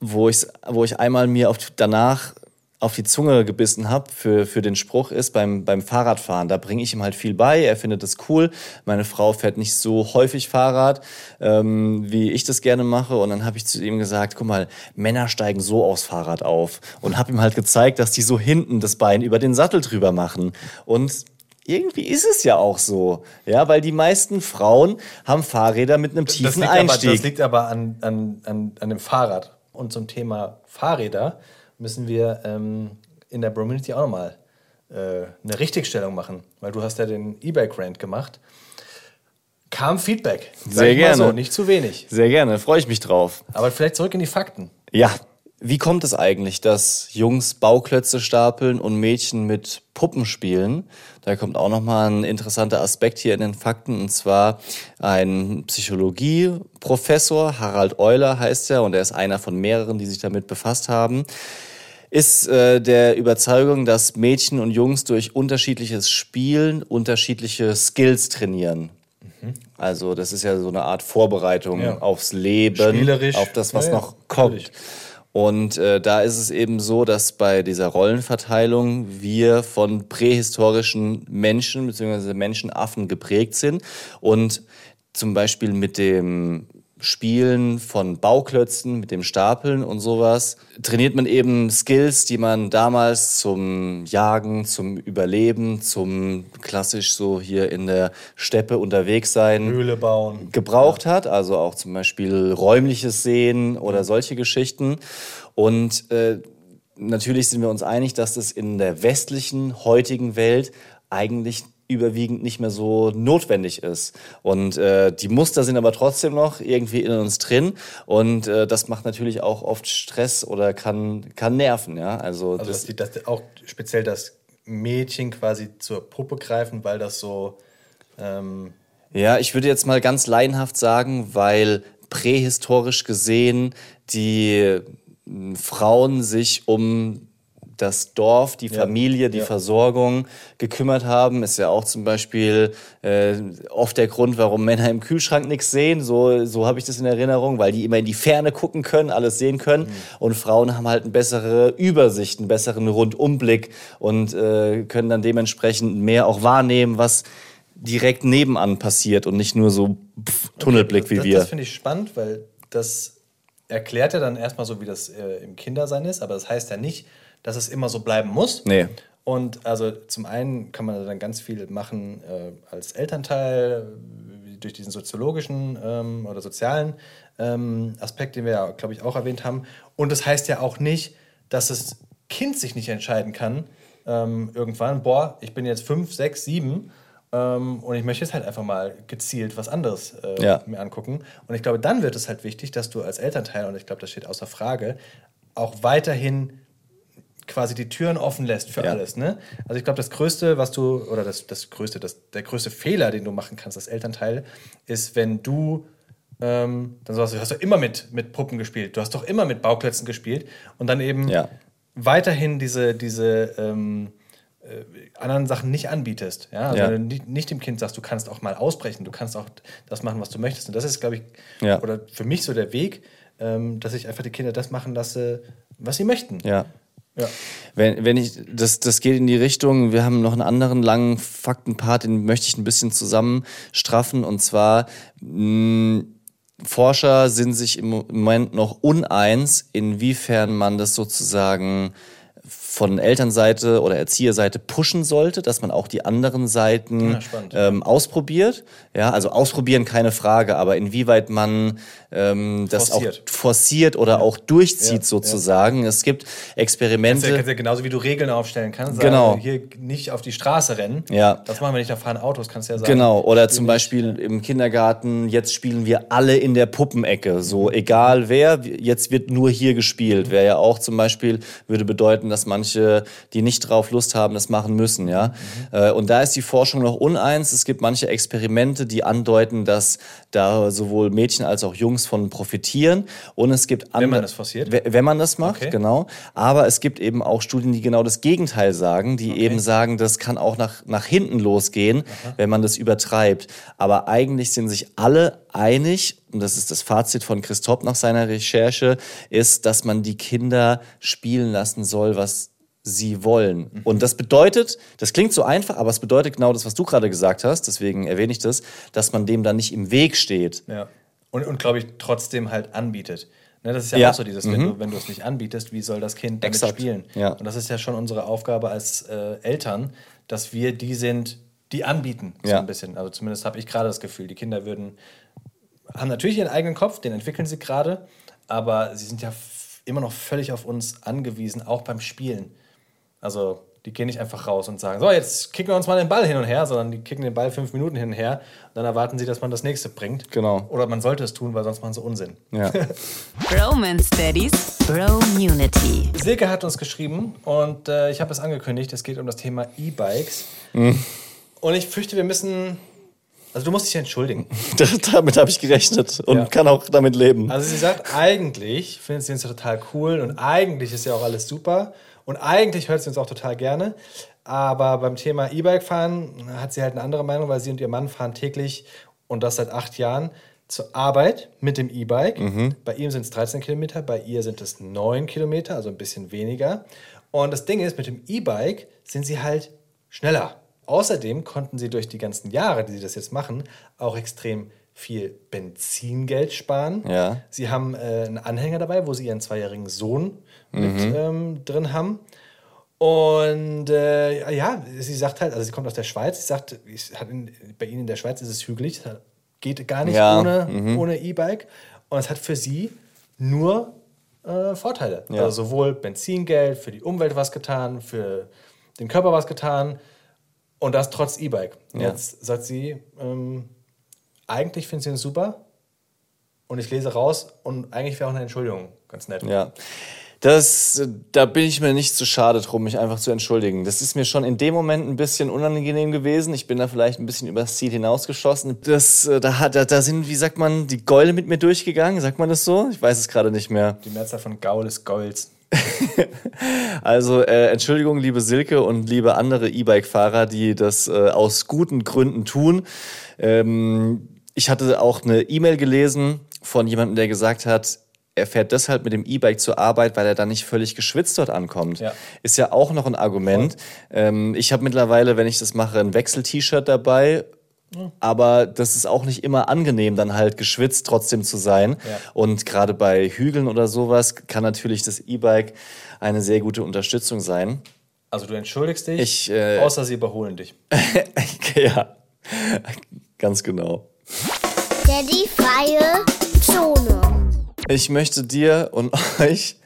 Speaker 3: wo, ich, wo ich einmal mir auf, danach auf die Zunge gebissen habe für, für den Spruch ist beim, beim Fahrradfahren. Da bringe ich ihm halt viel bei. Er findet das cool. Meine Frau fährt nicht so häufig Fahrrad, ähm, wie ich das gerne mache. Und dann habe ich zu ihm gesagt, guck mal, Männer steigen so aufs Fahrrad auf. Und habe ihm halt gezeigt, dass die so hinten das Bein über den Sattel drüber machen. Und irgendwie ist es ja auch so, ja, weil die meisten Frauen haben Fahrräder mit einem tiefen
Speaker 2: das
Speaker 3: Einstieg.
Speaker 2: Aber, das liegt aber an, an, an, an dem Fahrrad. Und zum Thema Fahrräder müssen wir ähm, in der Brominity auch nochmal äh, eine Richtigstellung machen, weil du hast ja den E-Bike-Rant gemacht. Kam Feedback.
Speaker 3: Sehr gerne.
Speaker 2: So, nicht zu wenig.
Speaker 3: Sehr gerne, freue ich mich drauf.
Speaker 2: Aber vielleicht zurück in die Fakten.
Speaker 3: Ja, wie kommt es eigentlich, dass Jungs Bauklötze stapeln und Mädchen mit Puppen spielen? Da kommt auch nochmal ein interessanter Aspekt hier in den Fakten, und zwar ein Psychologieprofessor, Harald Euler heißt er, und er ist einer von mehreren, die sich damit befasst haben ist äh, der Überzeugung, dass Mädchen und Jungs durch unterschiedliches Spielen unterschiedliche Skills trainieren. Mhm. Also das ist ja so eine Art Vorbereitung ja. aufs Leben, auf das, was ja, noch kommt. Natürlich. Und äh, da ist es eben so, dass bei dieser Rollenverteilung wir von prähistorischen Menschen bzw. Menschenaffen geprägt sind und zum Beispiel mit dem Spielen von Bauklötzen, mit dem Stapeln und sowas, trainiert man eben Skills, die man damals zum Jagen, zum Überleben, zum klassisch so hier in der Steppe unterwegs sein,
Speaker 2: Höhle bauen,
Speaker 3: gebraucht ja. hat. Also auch zum Beispiel räumliches Sehen oder solche Geschichten. Und äh, natürlich sind wir uns einig, dass das in der westlichen, heutigen Welt eigentlich überwiegend nicht mehr so notwendig ist. Und äh, die Muster sind aber trotzdem noch irgendwie in uns drin und äh, das macht natürlich auch oft Stress oder kann, kann nerven. Ja?
Speaker 2: Also, also das, dass, dass auch speziell das Mädchen quasi zur Puppe greifen, weil das so... Ähm
Speaker 3: ja, ich würde jetzt mal ganz laienhaft sagen, weil prähistorisch gesehen die Frauen sich um das Dorf, die Familie, die ja. Versorgung gekümmert haben. Ist ja auch zum Beispiel äh, oft der Grund, warum Männer im Kühlschrank nichts sehen. So, so habe ich das in Erinnerung, weil die immer in die Ferne gucken können, alles sehen können. Mhm. Und Frauen haben halt eine bessere Übersicht, einen besseren Rundumblick und äh, können dann dementsprechend mehr auch wahrnehmen, was direkt nebenan passiert und nicht nur so pff, Tunnelblick okay, das, wie wir.
Speaker 2: Das finde ich spannend, weil das erklärt ja dann erstmal so, wie das äh, im Kindersein ist, aber das heißt ja nicht, dass es immer so bleiben muss.
Speaker 3: Nee.
Speaker 2: Und also zum einen kann man dann ganz viel machen äh, als Elternteil durch diesen soziologischen ähm, oder sozialen ähm, Aspekt, den wir ja, glaube ich, auch erwähnt haben. Und das heißt ja auch nicht, dass das Kind sich nicht entscheiden kann, ähm, irgendwann, boah, ich bin jetzt fünf, sechs, sieben ähm, und ich möchte jetzt halt einfach mal gezielt was anderes äh, ja. mir angucken. Und ich glaube, dann wird es halt wichtig, dass du als Elternteil, und ich glaube, das steht außer Frage, auch weiterhin quasi die Türen offen lässt für ja. alles. Ne? Also ich glaube, das Größte, was du, oder das, das Größte, das, der größte Fehler, den du machen kannst als Elternteil, ist, wenn du ähm, dann sagst du, du hast doch immer mit, mit Puppen gespielt, du hast doch immer mit Bauklötzen gespielt und dann eben ja. weiterhin diese, diese ähm, äh, anderen Sachen nicht anbietest. Ja? Also ja. Wenn du nicht, nicht, dem Kind sagst, du kannst auch mal ausbrechen, du kannst auch das machen, was du möchtest. Und das ist, glaube ich, ja. oder für mich so der Weg, ähm, dass ich einfach die Kinder das machen lasse, was sie möchten.
Speaker 3: Ja. Wenn, wenn ich, das, das geht in die Richtung, wir haben noch einen anderen langen Faktenpart, den möchte ich ein bisschen zusammenstraffen. Und zwar, mh, Forscher sind sich im Moment noch uneins, inwiefern man das sozusagen von Elternseite oder Erzieherseite pushen sollte, dass man auch die anderen Seiten ja, ähm, ausprobiert. Ja, also ausprobieren keine Frage, aber inwieweit man ähm, das forciert. auch forciert oder ja. auch durchzieht ja, sozusagen. Es gibt Experimente.
Speaker 2: Kannst ja, genauso wie du Regeln aufstellen kannst.
Speaker 3: Genau.
Speaker 2: Sagen, hier nicht auf die Straße rennen.
Speaker 3: Ja.
Speaker 2: Das machen wir nicht, da fahren Autos, kannst du ja sagen.
Speaker 3: Genau. Oder zum Beispiel nicht. im Kindergarten, jetzt spielen wir alle in der Puppenecke. So, egal wer, jetzt wird nur hier gespielt. Mhm. Wäre ja auch zum Beispiel, würde bedeuten, dass manche manche, die nicht drauf Lust haben, das machen müssen, ja. Äh, Und da ist die Forschung noch uneins. Es gibt manche Experimente, die andeuten, dass da sowohl Mädchen als auch Jungs von profitieren. Und es gibt
Speaker 2: Wenn man
Speaker 3: andere-
Speaker 2: das forciert?
Speaker 3: We- Wenn man das macht,
Speaker 2: Okay.
Speaker 3: genau. Aber es gibt eben auch Studien, die genau das Gegenteil sagen, die eben sagen, das kann auch nach, nach hinten losgehen, wenn man das übertreibt. Aber eigentlich sind sich alle einig, und das ist das Fazit von Christoph nach seiner Recherche, ist, dass man die Kinder spielen lassen soll, was sie wollen. Und das bedeutet, das klingt so einfach, aber es bedeutet genau das, was du gerade gesagt hast, deswegen erwähne ich das, dass man dem dann nicht im Weg steht.
Speaker 2: Ja. Und, und glaube ich, trotzdem halt anbietet. Ne, das ist ja,
Speaker 3: Ja.
Speaker 2: auch so dieses, wenn du, wenn du es nicht anbietest, wie soll das Kind damit
Speaker 3: Exakt.
Speaker 2: spielen?
Speaker 3: Ja.
Speaker 2: Und das ist ja schon unsere Aufgabe als äh, Eltern, dass wir die sind, die anbieten, so
Speaker 3: Ja.
Speaker 2: ein bisschen. Also zumindest habe ich gerade das Gefühl, die Kinder würden, haben natürlich ihren eigenen Kopf, den entwickeln sie gerade, aber sie sind ja immer noch völlig auf uns angewiesen, auch beim Spielen. Also die gehen nicht einfach raus und sagen, so, jetzt kicken wir uns mal den Ball hin und her, sondern die kicken den Ball fünf Minuten hin und her. Dann erwarten sie, dass man das nächste bringt.
Speaker 3: Genau.
Speaker 2: Oder man sollte es tun, weil sonst machen sie Unsinn.
Speaker 3: Ja.
Speaker 1: Bromance Daddies, Bro-Munity.
Speaker 2: Silke hat uns geschrieben und äh, ich habe es angekündigt, es geht um das Thema E-Bikes. Und ich fürchte, wir müssen. Also du musst dich entschuldigen.
Speaker 3: damit habe ich gerechnet und
Speaker 2: Ja.
Speaker 3: kann auch damit leben.
Speaker 2: Also sie sagt, eigentlich findet sie uns total cool und eigentlich ist ja auch alles super und eigentlich hört sie uns auch total gerne. Aber beim Thema E-Bike fahren hat sie halt eine andere Meinung, weil sie und ihr Mann fahren täglich und das seit acht Jahren zur Arbeit mit dem E-Bike. Bei ihm sind es 13 Kilometer, bei ihr sind es 9 Kilometer, also ein bisschen weniger. Und das Ding ist, mit dem E-Bike sind sie halt schneller. Außerdem konnten sie durch die ganzen Jahre, die sie das jetzt machen, auch extrem viel Benzingeld sparen.
Speaker 3: Ja.
Speaker 2: Sie haben äh, einen Anhänger dabei, wo sie ihren zweijährigen Sohn mit ähm, drin haben. Und äh, ja, sie sagt halt, also sie kommt aus der Schweiz, sie sagt, ich, hat in, bei ihnen in der Schweiz ist es hügelig, geht gar nicht
Speaker 3: Ja,
Speaker 2: ohne ohne E-Bike. Und es hat für sie nur äh, Vorteile.
Speaker 3: Ja.
Speaker 2: Also sowohl Benzingeld, für die Umwelt was getan, für den Körper was getan und das trotz E-Bike.
Speaker 3: Ja.
Speaker 2: Jetzt sagt sie, ähm, eigentlich findet sie ihn super und ich lese raus und eigentlich wäre auch eine Entschuldigung ganz nett.
Speaker 3: Ja. Das, da bin ich mir nicht zu schade drum, mich einfach zu entschuldigen. Das ist mir schon in dem Moment ein bisschen unangenehm gewesen. Ich bin da vielleicht ein bisschen übers Ziel hinausgeschossen. Das, äh, da, hat, da, da sind, wie sagt man, die Gäule mit mir durchgegangen. Sagt man das so? Ich weiß es gerade nicht mehr.
Speaker 2: Die Mehrzahl von Gaul ist Golds.
Speaker 3: Also äh, Entschuldigung, liebe Silke und liebe andere E-Bike-Fahrer, die das äh, aus guten Gründen tun. Ähm, ich hatte auch eine E-Mail gelesen von jemandem, der gesagt hat, er fährt deshalb mit dem E-Bike zur Arbeit, weil er dann nicht völlig geschwitzt dort ankommt.
Speaker 2: Ja.
Speaker 3: Ist ja auch noch ein Argument. Ähm, ich habe mittlerweile, wenn ich das mache, ein Wechsel-T-Shirt dabei. Aber das ist auch nicht immer angenehm, dann halt geschwitzt trotzdem zu sein.
Speaker 2: Ja.
Speaker 3: Und gerade bei Hügeln oder sowas kann natürlich das E-Bike eine sehr gute Unterstützung sein.
Speaker 2: Also du entschuldigst dich,
Speaker 3: Ich, äh,
Speaker 2: außer sie überholen dich.
Speaker 3: ja, ganz genau.
Speaker 4: Daddy freie.
Speaker 3: Ich möchte dir und euch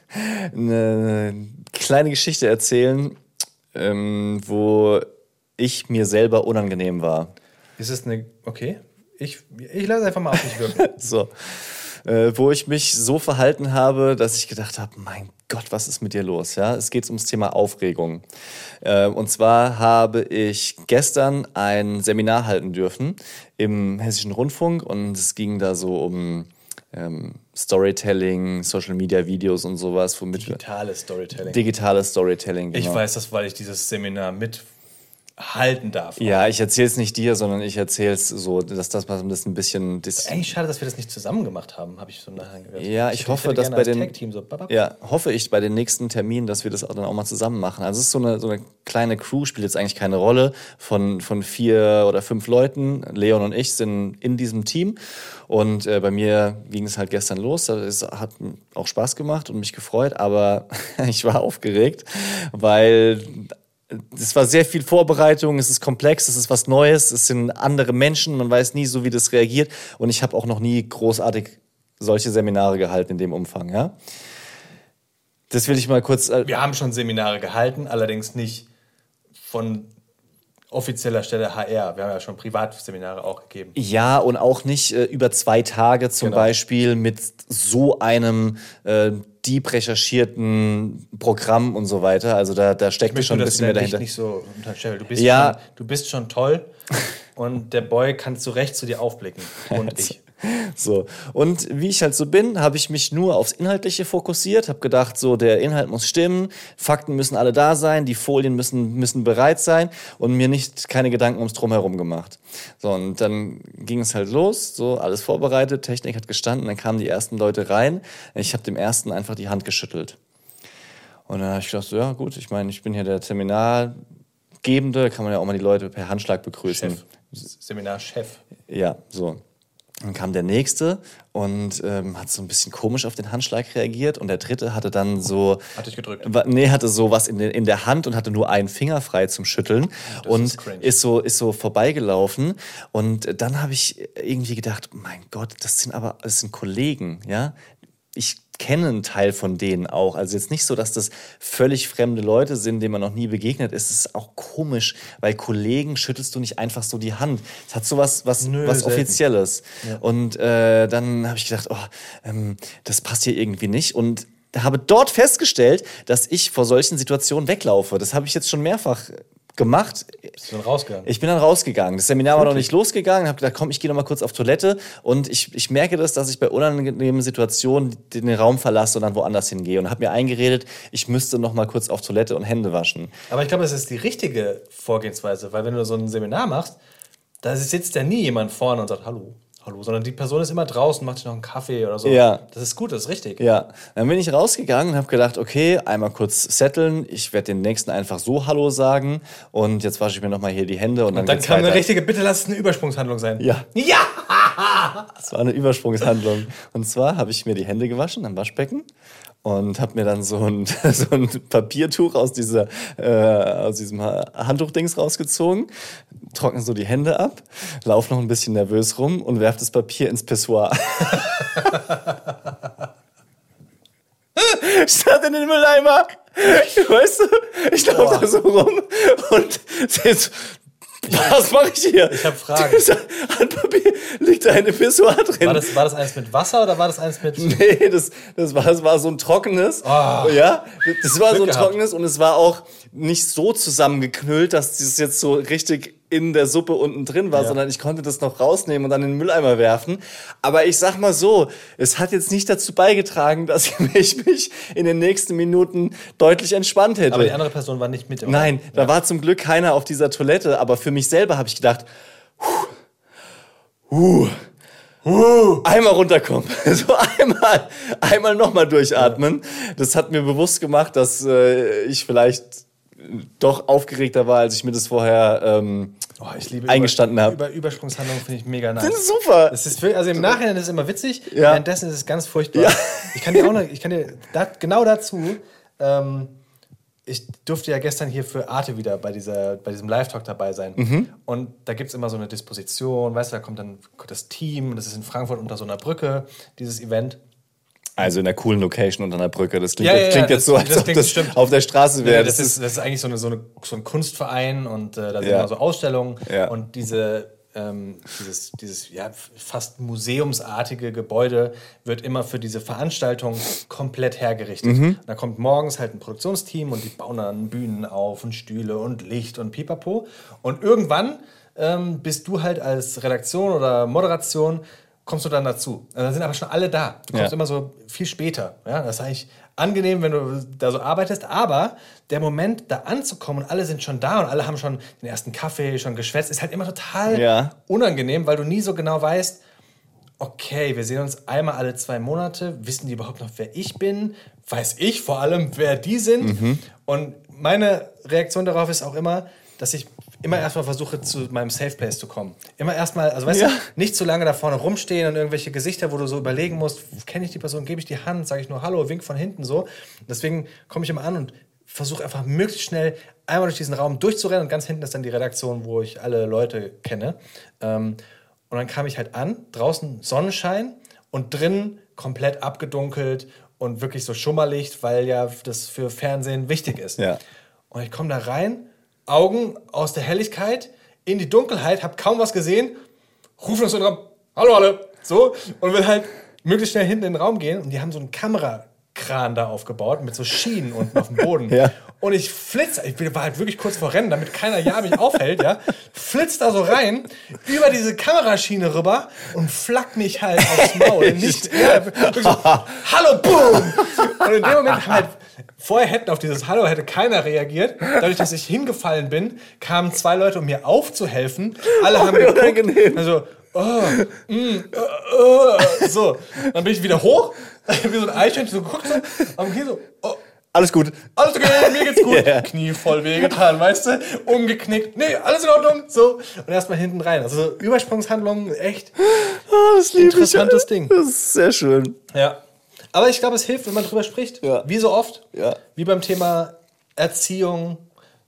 Speaker 3: eine kleine Geschichte erzählen, ähm, wo ich mir selber unangenehm war.
Speaker 2: Ist es eine. Okay. Ich, ich lasse einfach mal auf mich wirken.
Speaker 3: So. Äh, wo ich mich so verhalten habe, dass ich gedacht habe, mein Gott, was ist mit dir los? Ja, es geht ums Thema Aufregung. Äh, und zwar habe ich gestern ein Seminar halten dürfen im Hessischen Rundfunk und es ging da so um ähm, Storytelling, Social Media Videos und sowas, womit
Speaker 2: Digitales Storytelling.
Speaker 3: digitales Storytelling.
Speaker 2: Ich
Speaker 3: genau.
Speaker 2: weiß das, weil ich dieses Seminar mithalten darf.
Speaker 3: Ja, ich erzähle es nicht dir, sondern ich erzähle es so, dass das mal das ein bisschen. Das,
Speaker 2: Eigentlich schade, dass wir das nicht zusammen gemacht haben, habe ich so nachher gehört.
Speaker 3: Ja, ich,
Speaker 2: hätte-
Speaker 3: hoffe, dass bei den
Speaker 2: so
Speaker 3: ja, hoffe ich bei den nächsten Terminen, dass wir das auch dann auch mal zusammen machen. Also es ist so eine, so eine kleine Crew, spielt jetzt eigentlich keine Rolle von, von vier oder fünf Leuten. Leon und ich sind in diesem Team und äh, bei mir ging es halt gestern los. Es hat auch Spaß gemacht und mich gefreut, aber ich war aufgeregt, weil es war sehr viel Vorbereitung, es ist komplex, es ist was Neues, es sind andere Menschen, man weiß nie so, wie das reagiert. Und ich habe auch noch nie großartig solche Seminare gehalten in dem Umfang, ja. Das will ich mal kurz. Äh,
Speaker 2: Wir haben schon Seminare gehalten, allerdings nicht von offizieller Stelle HR. Wir haben ja schon Privatseminare auch gegeben.
Speaker 3: Ja, und auch nicht äh, über zwei Tage zum
Speaker 2: Genau.
Speaker 3: Beispiel mit so einem äh, deep recherchierten Programm und so weiter. Also da, da steckt
Speaker 2: möchte
Speaker 3: schon ein bisschen mehr dahinter.
Speaker 2: nicht so. Du bist,
Speaker 3: Ja.
Speaker 2: schon, du bist schon toll und der Boy kann zu Recht zu dir aufblicken. Und ich.
Speaker 3: So. Und wie ich halt so bin, habe ich mich nur aufs Inhaltliche fokussiert, habe gedacht, so der Inhalt muss stimmen, Fakten müssen alle da sein, die Folien müssen, müssen bereit sein und mir nicht keine Gedanken ums Drumherum gemacht. So, und dann ging es halt los, so alles vorbereitet, Technik hat gestanden, dann kamen die ersten Leute rein. Ich habe dem ersten einfach die Hand geschüttelt. Und dann habe ich gedacht, so, ja gut, ich meine, ich bin hier der Seminargebende, kann man ja auch mal die Leute per Handschlag begrüßen.
Speaker 2: Chef. Seminarchef.
Speaker 3: Ja, so. Dann kam der nächste und ähm, hat so ein bisschen komisch auf den Handschlag reagiert und der dritte hatte dann so
Speaker 2: Hat dich gedrückt.
Speaker 3: nee hatte so was in, den, in der Hand und hatte nur einen Finger frei zum Schütteln und
Speaker 2: ist
Speaker 3: ist so ist so vorbeigelaufen und dann habe ich irgendwie gedacht mein Gott das sind aber das sind Kollegen ja ich kenne einen Teil von denen auch. Also jetzt nicht so, dass das völlig fremde Leute sind, denen man noch nie begegnet ist. Es ist auch komisch, weil Kollegen schüttelst du nicht einfach so die Hand. Es hat so was, was,
Speaker 2: Nö,
Speaker 3: was
Speaker 2: selten.
Speaker 3: Offizielles. Und äh, dann habe ich gedacht, oh, ähm, das passt hier irgendwie nicht. Und habe dort festgestellt, dass ich vor solchen Situationen weglaufe. Das habe ich jetzt schon mehrfach gemacht.
Speaker 2: Bist du dann rausgegangen?
Speaker 3: Ich bin dann rausgegangen. Das Seminar war noch nicht losgegangen. Habe gedacht, komm, ich gehe noch mal kurz auf Toilette. Und ich, ich merke das, dass ich bei unangenehmen Situationen den Raum verlasse und dann woanders hingehe. Und habe mir eingeredet, ich müsste noch mal kurz auf Toilette und Hände waschen.
Speaker 2: Aber ich glaube, das ist die richtige Vorgehensweise, weil wenn du so ein Seminar machst, da sitzt ja nie jemand vorne und sagt Hallo, hallo, sondern die Person ist immer draußen, macht sich noch einen Kaffee oder so.
Speaker 3: Ja.
Speaker 2: Das ist gut, das ist richtig.
Speaker 3: Ja, dann bin ich rausgegangen und habe gedacht, okay, einmal kurz setteln. Ich werde den nächsten einfach so Hallo sagen. Und jetzt wasche ich mir noch mal hier die Hände und dann,
Speaker 2: Und dann kam eine
Speaker 3: weiter.
Speaker 2: richtige, bitte lass es eine Übersprungshandlung sein.
Speaker 3: Ja.
Speaker 2: Ja!
Speaker 3: Das war eine Übersprungshandlung. Und zwar habe ich mir die Hände gewaschen am Waschbecken und habe mir dann so ein, so ein Papiertuch aus, dieser, äh, aus diesem Handtuchdings rausgezogen, trockne so die Hände ab, lauf noch ein bisschen nervös rum und werf das Papier ins Pissoir. Statt in den Mülleimer. Weißt du, ich laufe da so rum und jetzt, was mache ich hier? Ich
Speaker 2: hab Fragen.
Speaker 3: Das Handpapier liegt dem Pissoir drin.
Speaker 2: War das, war das eins mit Wasser oder war das eins mit.
Speaker 3: Nee, das, das, war, das war so ein trockenes. Ja, das war so ein
Speaker 2: gehabt.
Speaker 3: trockenes und es war auch nicht so zusammengeknüllt, dass das jetzt so richtig in der Suppe unten drin war,
Speaker 2: Ja.
Speaker 3: sondern ich konnte das noch rausnehmen und dann in den Mülleimer werfen. Aber ich sag mal so, es hat jetzt nicht dazu beigetragen, dass ich mich in den nächsten Minuten deutlich entspannt hätte.
Speaker 2: Aber die andere Person war nicht mit im
Speaker 3: Nein,
Speaker 2: Raum.
Speaker 3: da war zum Glück keiner auf dieser Toilette, aber für mich selber habe ich gedacht, huh, huh, einmal runterkommen. So einmal, einmal nochmal durchatmen. Das hat mir bewusst gemacht, dass äh, ich vielleicht doch aufgeregter war, als ich mir das vorher ähm,
Speaker 2: Oh,
Speaker 3: eingestanden habe.
Speaker 2: über Übersprungshandlungen finde ich mega nice.
Speaker 3: Das ist super.
Speaker 2: Das ist, also im Nachhinein ist es immer witzig,
Speaker 3: Ja.
Speaker 2: währenddessen ist es ganz furchtbar.
Speaker 3: Ja.
Speaker 2: Ich kann dir auch noch, ich kann dir da, genau dazu, ähm, ich durfte ja gestern hier für Arte wieder bei, dieser, bei diesem Live-Talk dabei sein.
Speaker 3: Mhm.
Speaker 2: Und da gibt es immer so eine Disposition, weißt du, da kommt dann das Team, das ist in Frankfurt unter so einer Brücke, dieses Event.
Speaker 3: Also in einer coolen Location unter einer Brücke. Das klingt,
Speaker 2: Ja, ja, ja,
Speaker 3: klingt jetzt
Speaker 2: das-
Speaker 3: so, als
Speaker 2: das
Speaker 3: ob das
Speaker 2: bestimmt.
Speaker 3: auf der Straße wäre.
Speaker 2: das, ist, das ist eigentlich so, eine, so, eine, so ein Kunstverein und äh, da sind
Speaker 3: Ja.
Speaker 2: immer so Ausstellungen und diese, ähm, dieses, dieses ja, fast museumsartige Gebäude wird immer für diese Veranstaltung komplett hergerichtet.
Speaker 3: Mhm.
Speaker 2: Da kommt morgens halt ein Produktionsteam und die bauen dann Bühnen auf und Stühle und Licht und Pipapo. Und irgendwann ähm, bist du halt als Redaktion oder Moderation kommst du dann dazu. Also Da sind aber schon alle da. Du kommst
Speaker 3: Ja.
Speaker 2: immer so viel später. Ja, das ist eigentlich angenehm, wenn du da so arbeitest, aber der Moment, da anzukommen und alle sind schon da und alle haben schon den ersten Kaffee, schon geschwätzt, ist halt immer total
Speaker 3: Ja.
Speaker 2: unangenehm, weil du nie so genau weißt, okay, wir sehen uns einmal alle zwei Monate, wissen die überhaupt noch, wer ich bin? Weiß ich vor allem, wer die sind? Und meine Reaktion darauf ist auch immer, dass ich immer erstmal versuche, zu meinem Safe Place zu kommen. Immer erstmal, also weißt
Speaker 3: Ja.
Speaker 2: du, nicht zu lange da vorne rumstehen und irgendwelche Gesichter, wo du so überlegen musst, kenne ich die Person, gebe ich die Hand, sage ich nur Hallo, wink von hinten so. Deswegen komme ich immer an und versuche einfach möglichst schnell einmal durch diesen Raum durchzurennen und ganz hinten ist dann die Redaktion, wo ich alle Leute kenne. Ähm, und dann kam ich halt an, draußen Sonnenschein und drinnen komplett abgedunkelt und wirklich so Schummerlicht, weil ja das für Fernsehen wichtig ist.
Speaker 3: Ja.
Speaker 2: Und ich komme da rein, Augen aus der Helligkeit in die Dunkelheit, habe kaum was gesehen, rufe noch so in den Raum, hallo alle, so, und will halt möglichst schnell hinten in den Raum gehen und die haben so einen Liftkran da aufgebaut mit so Schienen unten auf dem Boden.
Speaker 3: Ja.
Speaker 2: Und ich flitze, ich war halt wirklich kurz vor Rennen, damit keiner ja mich aufhält, ja. Flitz da so rein, über diese Kameraschiene rüber und flack mich halt aufs Maul. Nicht, ja, so, Hallo, boom! Und in dem Moment halt, vorher hätten auf dieses Hallo hätte keiner reagiert. Dadurch, dass ich hingefallen bin, kamen zwei Leute, um mir aufzuhelfen. Alle haben
Speaker 3: wie
Speaker 2: geguckt.
Speaker 3: unangenehm.
Speaker 2: Also, oh, mm, äh, äh, so. Dann bin ich wieder hoch, wie so ein Eichhörnchen, so geguckt, so, am Knie so, oh,
Speaker 3: Alles gut.
Speaker 2: alles okay, mir geht's gut.
Speaker 3: Ja.
Speaker 2: Knie voll wehgetan, weißt du? Umgeknickt. Nee, alles in Ordnung. So. Und erstmal hinten rein. Also so Übersprungshandlungen, echt.
Speaker 3: Oh, das liebe
Speaker 2: Interessantes
Speaker 3: ich.
Speaker 2: Ding.
Speaker 3: Das ist sehr schön.
Speaker 2: Ja. Aber ich glaube, es hilft, wenn man drüber spricht.
Speaker 3: Ja.
Speaker 2: Wie so oft.
Speaker 3: Ja.
Speaker 2: Wie beim Thema Erziehung,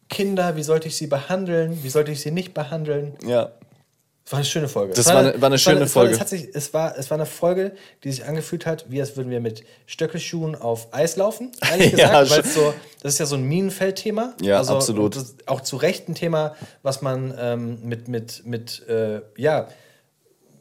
Speaker 2: Kinder, wie sollte ich sie behandeln, wie sollte ich sie nicht behandeln.
Speaker 3: Ja.
Speaker 2: Es war eine schöne Folge.
Speaker 3: Das
Speaker 2: Es
Speaker 3: war eine- war eine
Speaker 2: es
Speaker 3: schöne
Speaker 2: es war,
Speaker 3: Folge.
Speaker 2: Es, hat sich, es, war, es war eine Folge, die sich angefühlt hat, wie als würden wir mit Stöckelschuhen auf Eis laufen. Ehrlich
Speaker 3: Ja,
Speaker 2: gesagt, weil es so, das ist ja so ein Minenfeldthema.
Speaker 3: Ja,
Speaker 2: also,
Speaker 3: absolut.
Speaker 2: auch zu Recht ein Thema, was man ähm, mit, mit, mit äh, ja,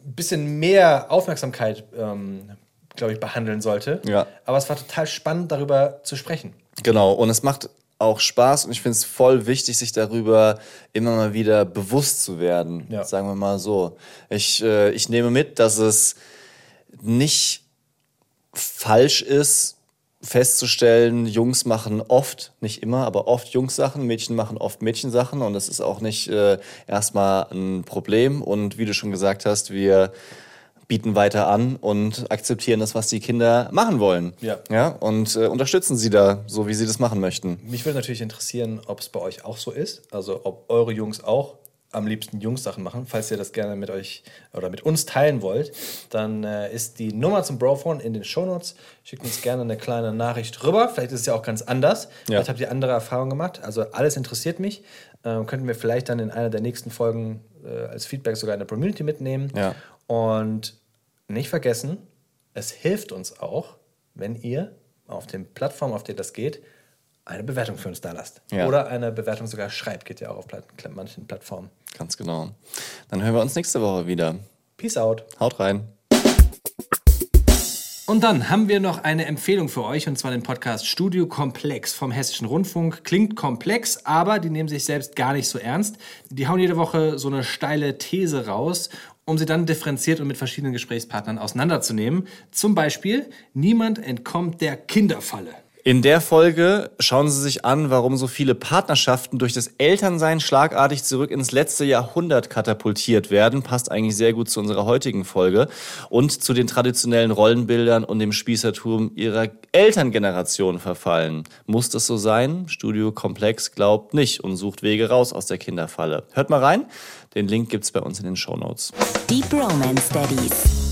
Speaker 2: ein bisschen mehr Aufmerksamkeit, ähm, glaube ich, behandeln sollte.
Speaker 3: Ja.
Speaker 2: Aber es war total spannend, darüber zu sprechen.
Speaker 3: Genau, und es macht auch Spaß und ich finde es voll wichtig, sich darüber immer mal wieder bewusst zu werden.
Speaker 2: Ja.
Speaker 3: Sagen wir mal so. Ich, äh, ich nehme mit, dass es nicht falsch ist, festzustellen, Jungs machen oft, nicht immer, aber oft Jungs-Sachen, Mädchen machen oft Mädchensachen und das ist auch nicht äh, erstmal ein Problem. Und wie du schon gesagt hast, wir bieten weiter an und akzeptieren das, was die Kinder machen wollen.
Speaker 2: Ja.
Speaker 3: ja und äh, unterstützen sie da, so wie sie das machen möchten.
Speaker 2: Mich würde natürlich interessieren, ob es bei euch auch so ist. Also ob eure Jungs auch am liebsten Jungs-Sachen machen. Falls ihr das gerne mit euch oder mit uns teilen wollt, dann äh, ist die Nummer zum Brophone in den Shownotes. Schickt uns gerne eine kleine Nachricht rüber. Vielleicht ist es ja auch ganz anders.
Speaker 3: Ja.
Speaker 2: Vielleicht habt ihr andere Erfahrungen gemacht. Also alles interessiert mich. Ähm, könnten wir vielleicht dann in einer der nächsten Folgen äh, als Feedback sogar in der Community mitnehmen.
Speaker 3: Ja.
Speaker 2: Und nicht vergessen, es hilft uns auch, wenn ihr auf den Plattformen, auf denen das geht, eine Bewertung für uns da lasst.
Speaker 3: Ja.
Speaker 2: Oder eine Bewertung sogar schreibt, geht ja auch auf manchen Plattformen.
Speaker 3: Ganz genau. Dann hören wir uns nächste Woche wieder.
Speaker 2: Peace out.
Speaker 3: Haut rein.
Speaker 2: Und dann haben wir noch eine Empfehlung für euch, und zwar den Podcast Studio Komplex vom Hessischen Rundfunk. Klingt komplex, aber die nehmen sich selbst gar nicht so ernst. Die hauen jede Woche so eine steile These raus, um sie dann differenziert und mit verschiedenen Gesprächspartnern auseinanderzunehmen. Zum Beispiel, niemand entkommt der Kinderfalle.
Speaker 3: In der Folge schauen Sie sich an, warum so viele Partnerschaften durch das Elternsein schlagartig zurück ins letzte Jahrhundert katapultiert werden. Passt eigentlich sehr gut zu unserer heutigen Folge und zu den traditionellen Rollenbildern und dem Spießertum ihrer Elterngeneration verfallen. Muss das so sein? Studio Komplex glaubt nicht und sucht Wege raus aus der Kinderfalle. Hört mal rein. Den Link gibt's bei uns in den Shownotes.
Speaker 1: Deep Romance Daddies.